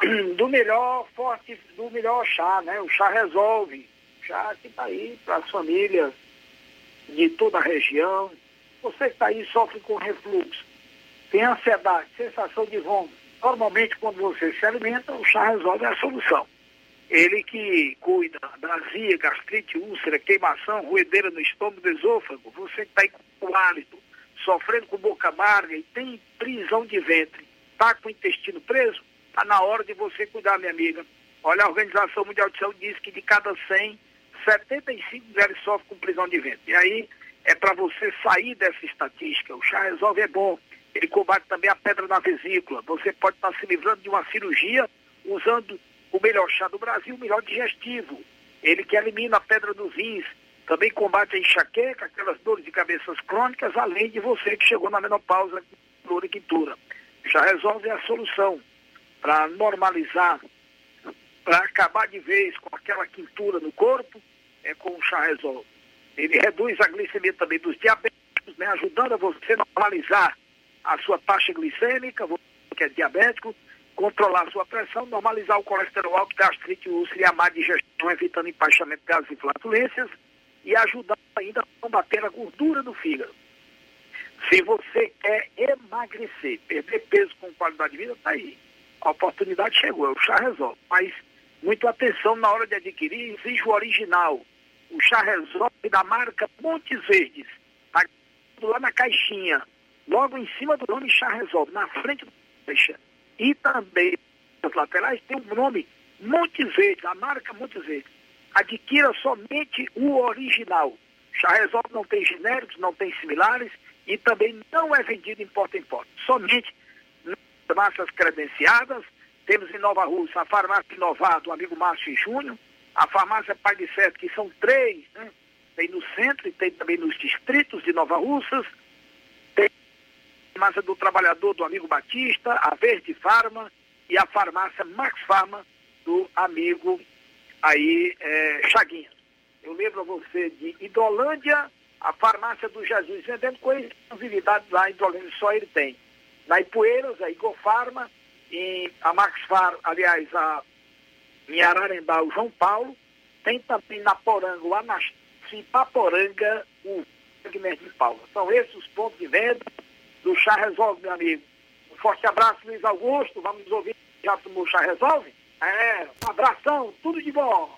do melhor forte, do melhor chá, né? O chá resolve. O chá que está aí para as famílias de toda a região. Você que está aí sofre com refluxo, tem ansiedade, sensação de vômito. Normalmente, quando você se alimenta, o chá resolve a solução. Ele que cuida da azia, gastrite, úlcera, queimação, ruedeira no estômago do esôfago, você que está com hálito, sofrendo com boca amarga e tem prisão de ventre, está com o intestino preso, está na hora de você cuidar, minha amiga. Olha, a Organização Mundial de Saúde diz que de cada 100 75 mulheres sofrem com prisão de ventre. E aí é para você sair dessa estatística. O chá resolve é bom. Ele combate também a pedra na vesícula. Você pode estar se livrando de uma cirurgia usando o melhor chá do Brasil, o melhor digestivo. Ele que elimina a pedra dos rins, também combate a enxaqueca, aquelas dores de cabeças crônicas, além de você que chegou na menopausa, dor e quintura. Já resolve a solução para normalizar, para acabar de vez com aquela quintura no corpo, é com o chá resolve. Ele reduz a glicemia também dos diabéticos, né, ajudando a você normalizar a sua taxa glicêmica, você que é diabético, controlar sua pressão, normalizar o colesterol alto, gastrite, úlcera e a má digestão, evitando empaixamento gases e flatulências e ajudando ainda a combater a gordura do fígado. Se você quer emagrecer, perder peso com qualidade de vida, está aí. A oportunidade chegou, o chá resolve. Mas muito atenção na hora de adquirir, exige o original. O chá resolve da marca Montes Verdes. Tá lá na caixinha, logo em cima do nome chá resolve, na frente do caixa. E também nas laterais tem o nome Montes Verdes, a marca Montes Verdes. Adquira somente o original. Chá resolve não tem genéricos, não tem similares e também não é vendido em porta em porta. Somente nas farmácias credenciadas. Temos em Nova Rússia a farmácia Inovado, o amigo Márcio e Júnior, a farmácia Pai de Certo, que são três, né? tem no centro e tem também nos distritos de Nova Russas, farmácia do Trabalhador do amigo Batista, a Verde Farma e a farmácia Max Farma do amigo aí é, Chaguinha. Eu lembro a você de Idolândia, a farmácia do Jesus, vendendo coisas exclusividade lá em Idolândia, só ele tem. Na Ipueiras, a Igor Farma, a Max Far, aliás, a, em Ararendá, o João Paulo, tem também na Poranga, o Anastácio, Paporanga, o Wagner de Paula. São esses os pontos de venda do Chá Resolve, meu amigo. Um forte abraço, Luiz Augusto. Vamos ouvir já tomou Chá Resolve? É, um abração, tudo de bom.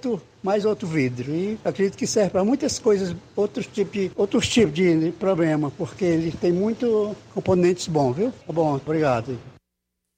mais outro vidro. E acredito que serve para muitas coisas, outros tipos de, outros tipos de problema, porque ele tem muito componentes bons, viu? Tá bom, obrigado.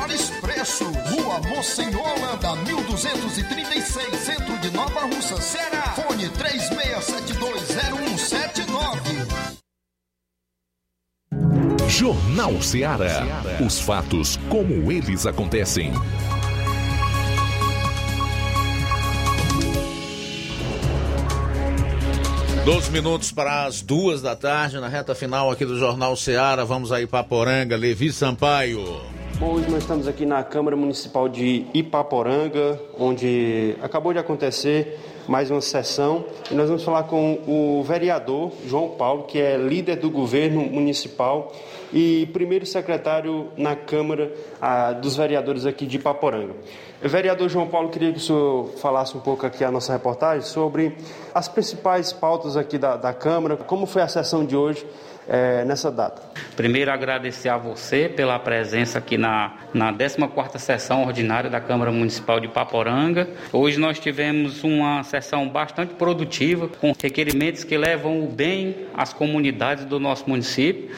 Melhores preços. Rua Monsenhor Holanda, 1236, centro de Nova Russa, Ceará. Fone 36720179. Jornal Ceará. Os fatos como eles acontecem. Doze minutos para as duas da tarde, na reta final aqui do Jornal Ceará. Vamos aí para Poranga, Levi Sampaio. Bom, hoje nós estamos aqui na Câmara Municipal de Ipaporanga, onde acabou de acontecer mais uma sessão e nós vamos falar com o vereador João Paulo, que é líder do governo municipal e primeiro secretário na Câmara ah, dos vereadores aqui de Ipaporanga. Vereador João Paulo, queria que o senhor falasse um pouco aqui a nossa reportagem sobre as principais pautas aqui da, da Câmara, como foi a sessão de hoje eh, nessa data. Primeiro, agradecer a você pela presença aqui na, na 14ª sessão ordinária da Câmara Municipal de Paporanga. Hoje nós tivemos uma sessão bastante produtiva, com requerimentos que levam o bem às comunidades do nosso município,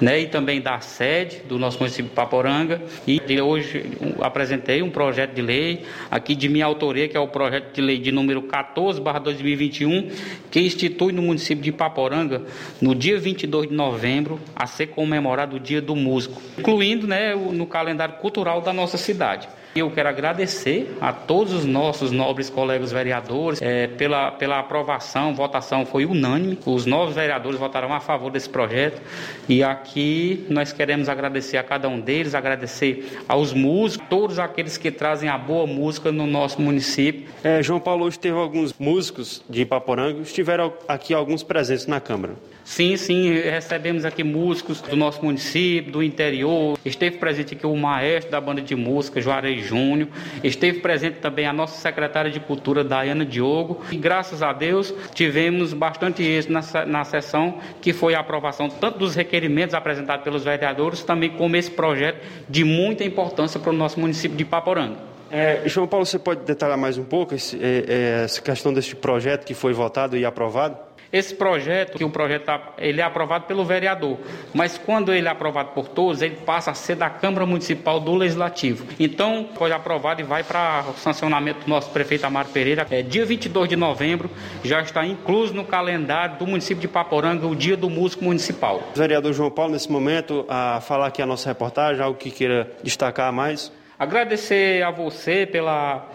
né, e também da sede do nosso município de Paporanga. E hoje apresentei um projeto de lei aqui de minha autoria, que é o projeto de lei de número 14/2021, que institui no município de Paporanga, no dia 22 de novembro, a ser comemorado o Dia do Músico, incluindo né, no calendário cultural da nossa cidade. Eu quero agradecer a todos os nossos nobres colegas vereadores é, pela, pela aprovação, votação foi unânime. Os novos vereadores votaram a favor desse projeto e aqui nós queremos agradecer a cada um deles, agradecer aos músicos, todos aqueles que trazem a boa música no nosso município. É, João Paulo, hoje teve alguns músicos de Ipaporanga, estiveram aqui alguns presentes na Câmara. Sim, sim, recebemos aqui músicos do nosso município, do interior. Esteve presente aqui o maestro da banda de música, Juarez Júnior. Esteve presente também a nossa secretária de Cultura, Dayana Diogo. E graças a Deus tivemos bastante êxito na, na sessão, que foi a aprovação tanto dos requerimentos apresentados pelos vereadores, também como esse projeto de muita importância para o nosso município de Paporanga. É, João Paulo, você pode detalhar mais um pouco esse, é, essa questão deste projeto que foi votado e aprovado? Esse projeto, que o projeto tá, ele é aprovado pelo vereador, mas quando ele é aprovado por todos, ele passa a ser da Câmara Municipal do Legislativo. Então, foi aprovado e vai para o sancionamento do nosso prefeito Amaro Pereira. É, dia 22 de novembro, já está incluso no calendário do município de Paporanga o Dia do Músico Municipal. Vereador João Paulo, nesse momento, a falar aqui a nossa reportagem, algo que queira destacar mais. Agradecer a você pela,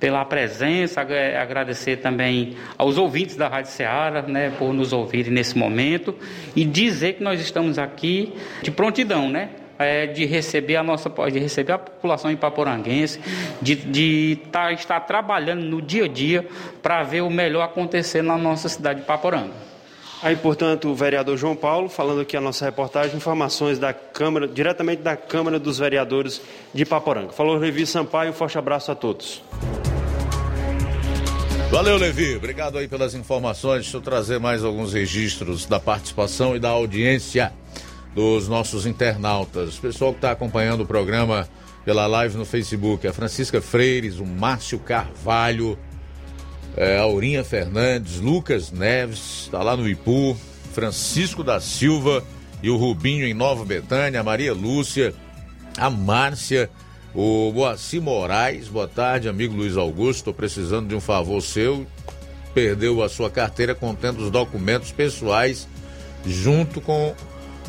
pela presença, agradecer também aos ouvintes da Rádio Ceará, né, por nos ouvirem nesse momento e dizer que nós estamos aqui de prontidão, né? É, de receber a nossa de receber a população ipaporanguense, de, de tá, estar trabalhando no dia a dia para ver o melhor acontecer na nossa cidade de Ipaporanga. Aí, portanto, o vereador João Paulo, falando aqui a nossa reportagem, informações da Câmara, diretamente da Câmara dos Vereadores de Paporanga. Falou Levi Sampaio, um forte abraço a todos. Valeu, Levi. Obrigado aí pelas informações. Deixa eu trazer mais alguns registros da participação e da audiência dos nossos internautas. O pessoal que está acompanhando o programa pela live no Facebook, a Francisca Freires, o Márcio Carvalho, é, Aurinha Fernandes, Lucas Neves, está lá no Ipu, Francisco da Silva e o Rubinho em Nova Betânia, a Maria Lúcia, a Márcia, o Boaci Moraes, boa tarde, amigo Luiz Augusto, estou precisando de um favor seu perdeu a sua carteira contendo os documentos pessoais junto com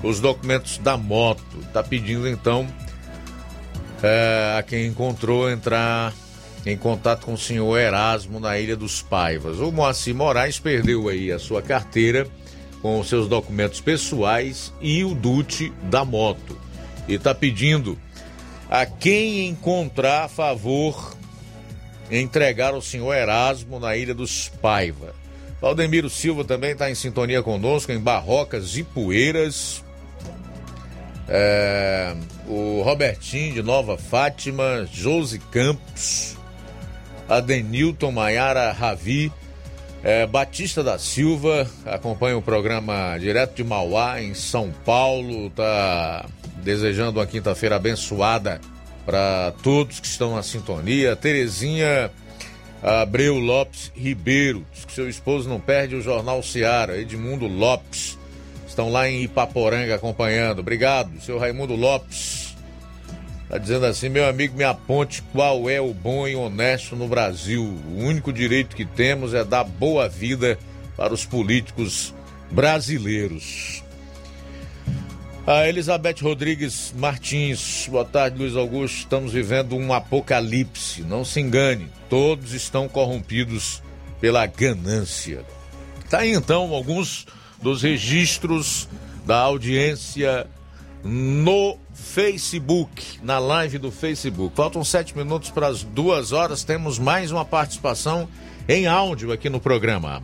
os documentos da moto. Está pedindo então é, a quem encontrou entrar em contato com o senhor Erasmo na Ilha dos Paivas. O Moacir Moraes perdeu aí a sua carteira com seus documentos pessoais e o DUT da moto. E está pedindo a quem encontrar favor entregar ao senhor Erasmo na Ilha dos Paiva. Valdemiro Silva também está em sintonia conosco em Barrocas e Poeiras. É, o Robertinho de Nova Fátima, Josi Campos, Adenilton Maiara Ravi, é, Batista da Silva acompanha o programa direto de Mauá, em São Paulo. Tá desejando uma quinta-feira abençoada para todos que estão na sintonia. Terezinha Abreu Lopes Ribeiro, diz que seu esposo não perde o Jornal Seara. Edmundo Lopes, estão lá em Ipaporanga acompanhando. Obrigado, seu Raimundo Lopes. Tá dizendo assim, meu amigo, me aponte qual é o bom e honesto no Brasil. O único direito que temos é dar boa vida para os políticos brasileiros. A Elizabeth Rodrigues Martins, boa tarde, Luiz Augusto. Estamos vivendo um apocalipse. Não se engane, todos estão corrompidos pela ganância. Tá aí então alguns dos registros da audiência no Facebook, na live do Facebook. Faltam sete minutos para as duas horas. Temos mais uma participação em áudio aqui no programa.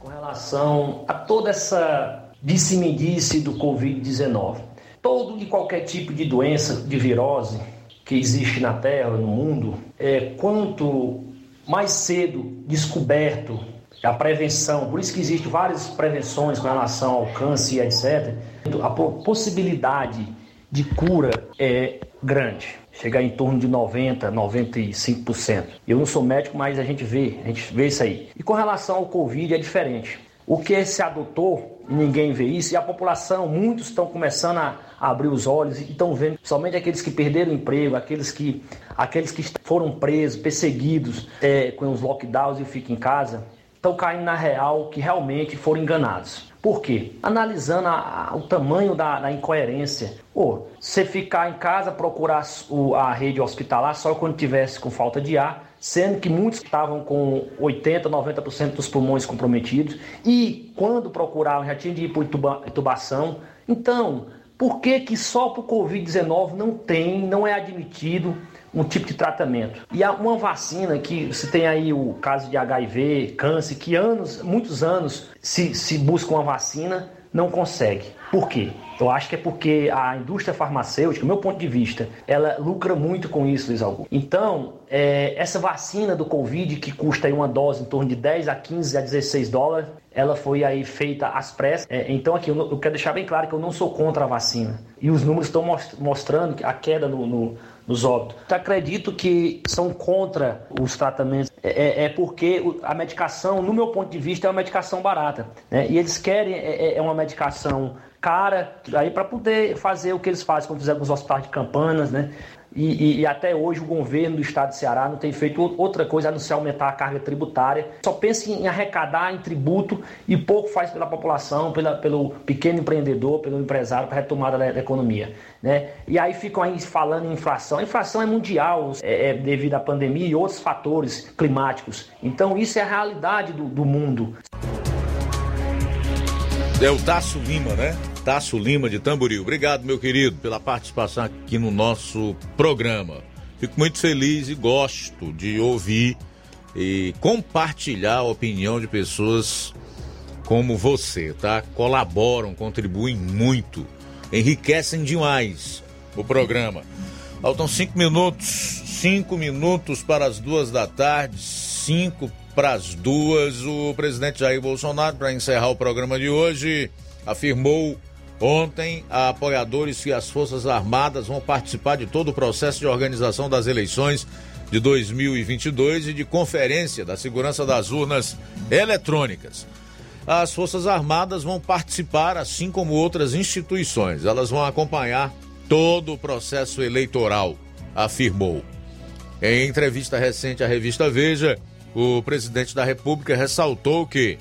Com relação a toda essa disse-me-disse do Covid-19, todo e qualquer tipo de doença, de virose que existe na Terra, no mundo, é, quanto mais cedo descoberto a prevenção, por isso que existem várias prevenções com relação ao câncer etc. A possibilidade de cura é grande, chega em torno de 90, 95%. Eu não sou médico, mas a gente vê, a gente vê isso aí. E com relação ao Covid é diferente. O que se adotou, ninguém vê isso, e a população, muitos estão começando a abrir os olhos e estão vendo, somente aqueles que perderam o emprego, aqueles que, aqueles que foram presos, perseguidos é, com os lockdowns e ficam em casa, estão caindo na real que realmente foram enganados. Por quê? Analisando a, a, o tamanho da, da incoerência. Ou você ficar em casa, procurar o, a rede hospitalar só quando tivesse com falta de ar, sendo que muitos estavam com 80%, 90% dos pulmões comprometidos, e quando procuravam já tinha de ir por intubação. Então, por que, que só para o Covid-19 não tem, não é admitido um tipo de tratamento. E há uma vacina que você tem aí o caso de HIV, câncer, que anos, muitos anos se, se busca uma vacina, não consegue. Por quê? Eu acho que é porque a indústria farmacêutica, do meu ponto de vista, ela lucra muito com isso, Luiz Augusto. Então, é, essa vacina do Covid, que custa aí uma dose em torno de 10 a 15 a 16 dólares, ela foi aí feita às pressas. É, então, aqui, eu, eu, quero deixar bem claro que eu não sou contra a vacina. E os números estão mostrando a queda no, no nos óbitos. Então, acredito que são contra os tratamentos. É, é, é, porque a medicação, no meu ponto de vista, é uma medicação barata. Né? E eles querem, é, é, é uma medicação cara, aí para poder fazer o que eles fazem quando fizeram com os hospitais de campanas, né? E, e, e, até hoje o governo do estado de Ceará não tem feito outra coisa a não ser aumentar a carga tributária. Só pensa em arrecadar em tributo e pouco faz pela população, pela, pelo pequeno empreendedor, pelo empresário, para a retomada da, da, economia. Né? E aí ficam aí falando em inflação. A inflação é mundial, é, é devido à pandemia e outros fatores climáticos. Então isso é a realidade do, do mundo. É o Tasso Lima, né? Tasso Lima de Tamboril. Obrigado, meu querido, pela participação aqui no nosso programa. Fico muito feliz e gosto de ouvir e compartilhar a opinião de pessoas como você, tá? Colaboram, contribuem muito, enriquecem demais o programa. Faltam cinco minutos, cinco minutos para as duas da tarde, cinco para as duas. O presidente Jair Bolsonaro, para encerrar o programa de hoje, afirmou Ontem, apoiadores e as Forças Armadas vão participar de todo o processo de organização das eleições de 2022 e de conferência da segurança das urnas eletrônicas. As Forças Armadas vão participar, assim como outras instituições. Elas vão acompanhar todo o processo eleitoral, afirmou. Em entrevista recente à revista Veja, o presidente da República ressaltou que,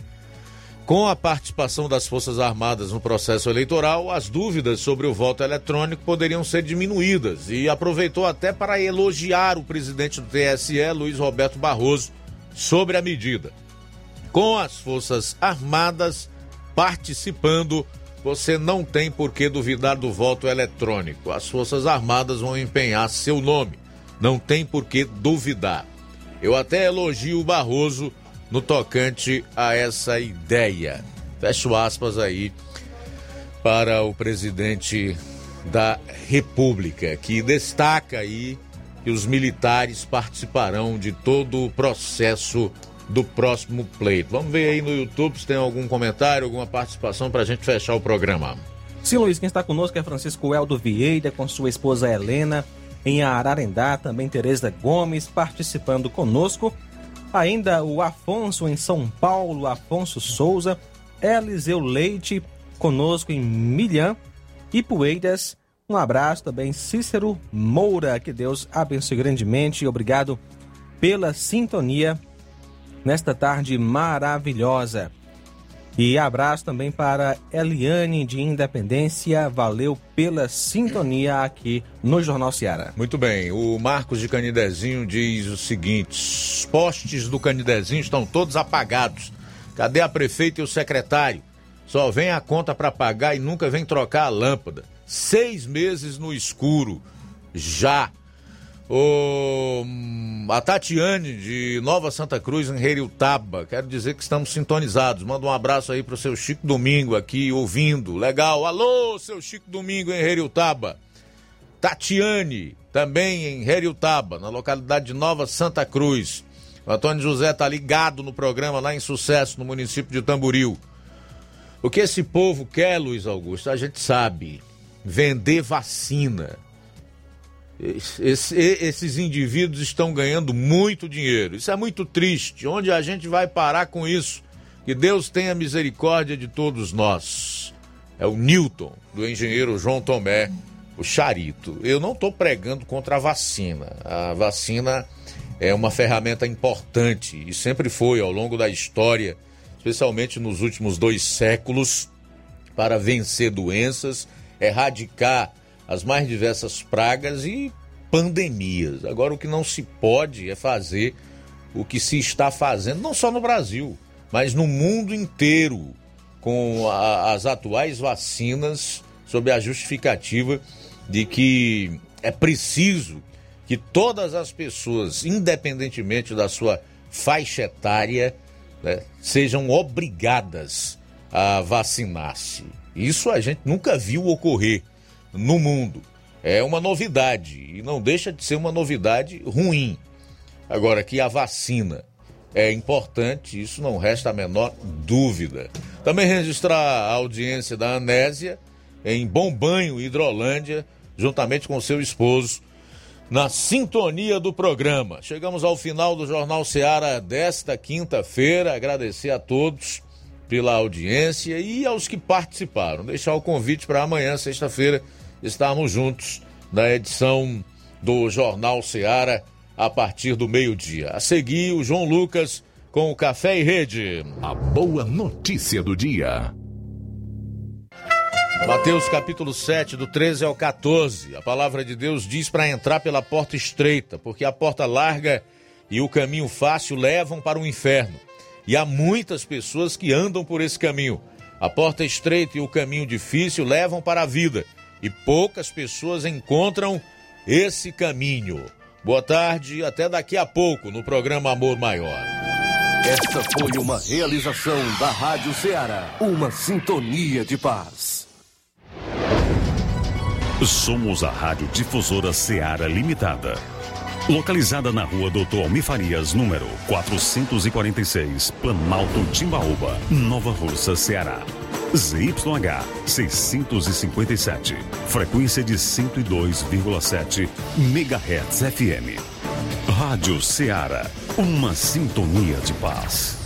com a participação das Forças Armadas no processo eleitoral, as dúvidas sobre o voto eletrônico poderiam ser diminuídas e aproveitou até para elogiar o presidente do TSE, Luiz Roberto Barroso, sobre a medida. Com as Forças Armadas participando, você não tem por que duvidar do voto eletrônico. As Forças Armadas vão empenhar seu nome. Não tem por que duvidar. Eu até elogio o Barroso no tocante a essa ideia. Fecho aspas aí para o presidente da República, que destaca aí que os militares participarão de todo o processo do próximo pleito. Vamos ver aí no YouTube se tem algum comentário, alguma participação para a gente fechar o programa. Sim, Luiz, quem está conosco é Francisco Eldo Vieira com sua esposa Helena em Ararendá, também Tereza Gomes participando conosco. Ainda o Afonso em São Paulo, Afonso Souza, Eliseu Leite conosco em Milhã e Poeiras. Um abraço também, Cícero Moura. Que Deus abençoe grandemente obrigado pela sintonia nesta tarde maravilhosa. E abraço também para Eliane de Independência. Valeu pela sintonia aqui no Jornal Ceará. Muito bem. O Marcos de Canidezinho diz o seguinte: os postes do Canidezinho estão todos apagados. Cadê a prefeita e o secretário? Só vem a conta para pagar e nunca vem trocar a lâmpada. Seis meses no escuro. Já. O, a Tatiane de Nova Santa Cruz, em Heriutaba. Quero dizer que estamos sintonizados. Manda um abraço aí pro seu Chico Domingo aqui ouvindo. Legal. Alô, seu Chico Domingo em Heriutaba. Tatiane, também em Heriutaba, na localidade de Nova Santa Cruz. O Antônio José tá ligado no programa lá em Sucesso, no município de Tamboril. O que esse povo quer, Luiz Augusto, a gente sabe. Vender vacina esse, esses indivíduos estão ganhando muito dinheiro. Isso é muito triste. Onde a gente vai parar com isso? Que Deus tenha misericórdia de todos nós. É o Newton, do engenheiro João Tomé, o Charito. Eu não estou pregando contra a vacina. A vacina é uma ferramenta importante e sempre foi ao longo da história, especialmente nos últimos dois séculos, para vencer doenças, erradicar as mais diversas pragas e pandemias. Agora, o que não se pode é fazer o que se está fazendo, não só no Brasil, mas no mundo inteiro, com a, as atuais vacinas, sob a justificativa de que é preciso que todas as pessoas, independentemente da sua faixa etária, né, sejam obrigadas a vacinar-se. Isso a gente nunca viu ocorrer no mundo. É uma novidade e não deixa de ser uma novidade ruim. Agora que a vacina é importante, isso não resta a menor dúvida. Também registrar a audiência da Anésia em Bom Banho, Hidrolândia, juntamente com seu esposo, na sintonia do programa. Chegamos ao final do Jornal Seara desta quinta-feira. Agradecer a todos pela audiência e aos que participaram. Deixar o convite para amanhã, sexta-feira estarmos juntos na edição do Jornal Seara a partir do meio-dia. A seguir, o João Lucas com o Café e Rede. A boa notícia do dia. Mateus capítulo 7, do 13 ao 14. A palavra de Deus diz para entrar pela porta estreita, porque a porta larga e o caminho fácil levam para o inferno. E há muitas pessoas que andam por esse caminho. A porta estreita e o caminho difícil levam para a vida e poucas pessoas encontram esse caminho. Boa tarde, até daqui a pouco no programa Amor Maior. Esta foi uma realização da Rádio Ceará, uma sintonia de paz. Somos a Rádio Difusora Ceará Limitada. Localizada na rua Doutor Almir Farias, número 446, Planalto Timbaúba, Nova Russa, Ceará. ZYH 657, frequência de 102,7 MHz FM. Rádio Ceará, uma sintonia de paz.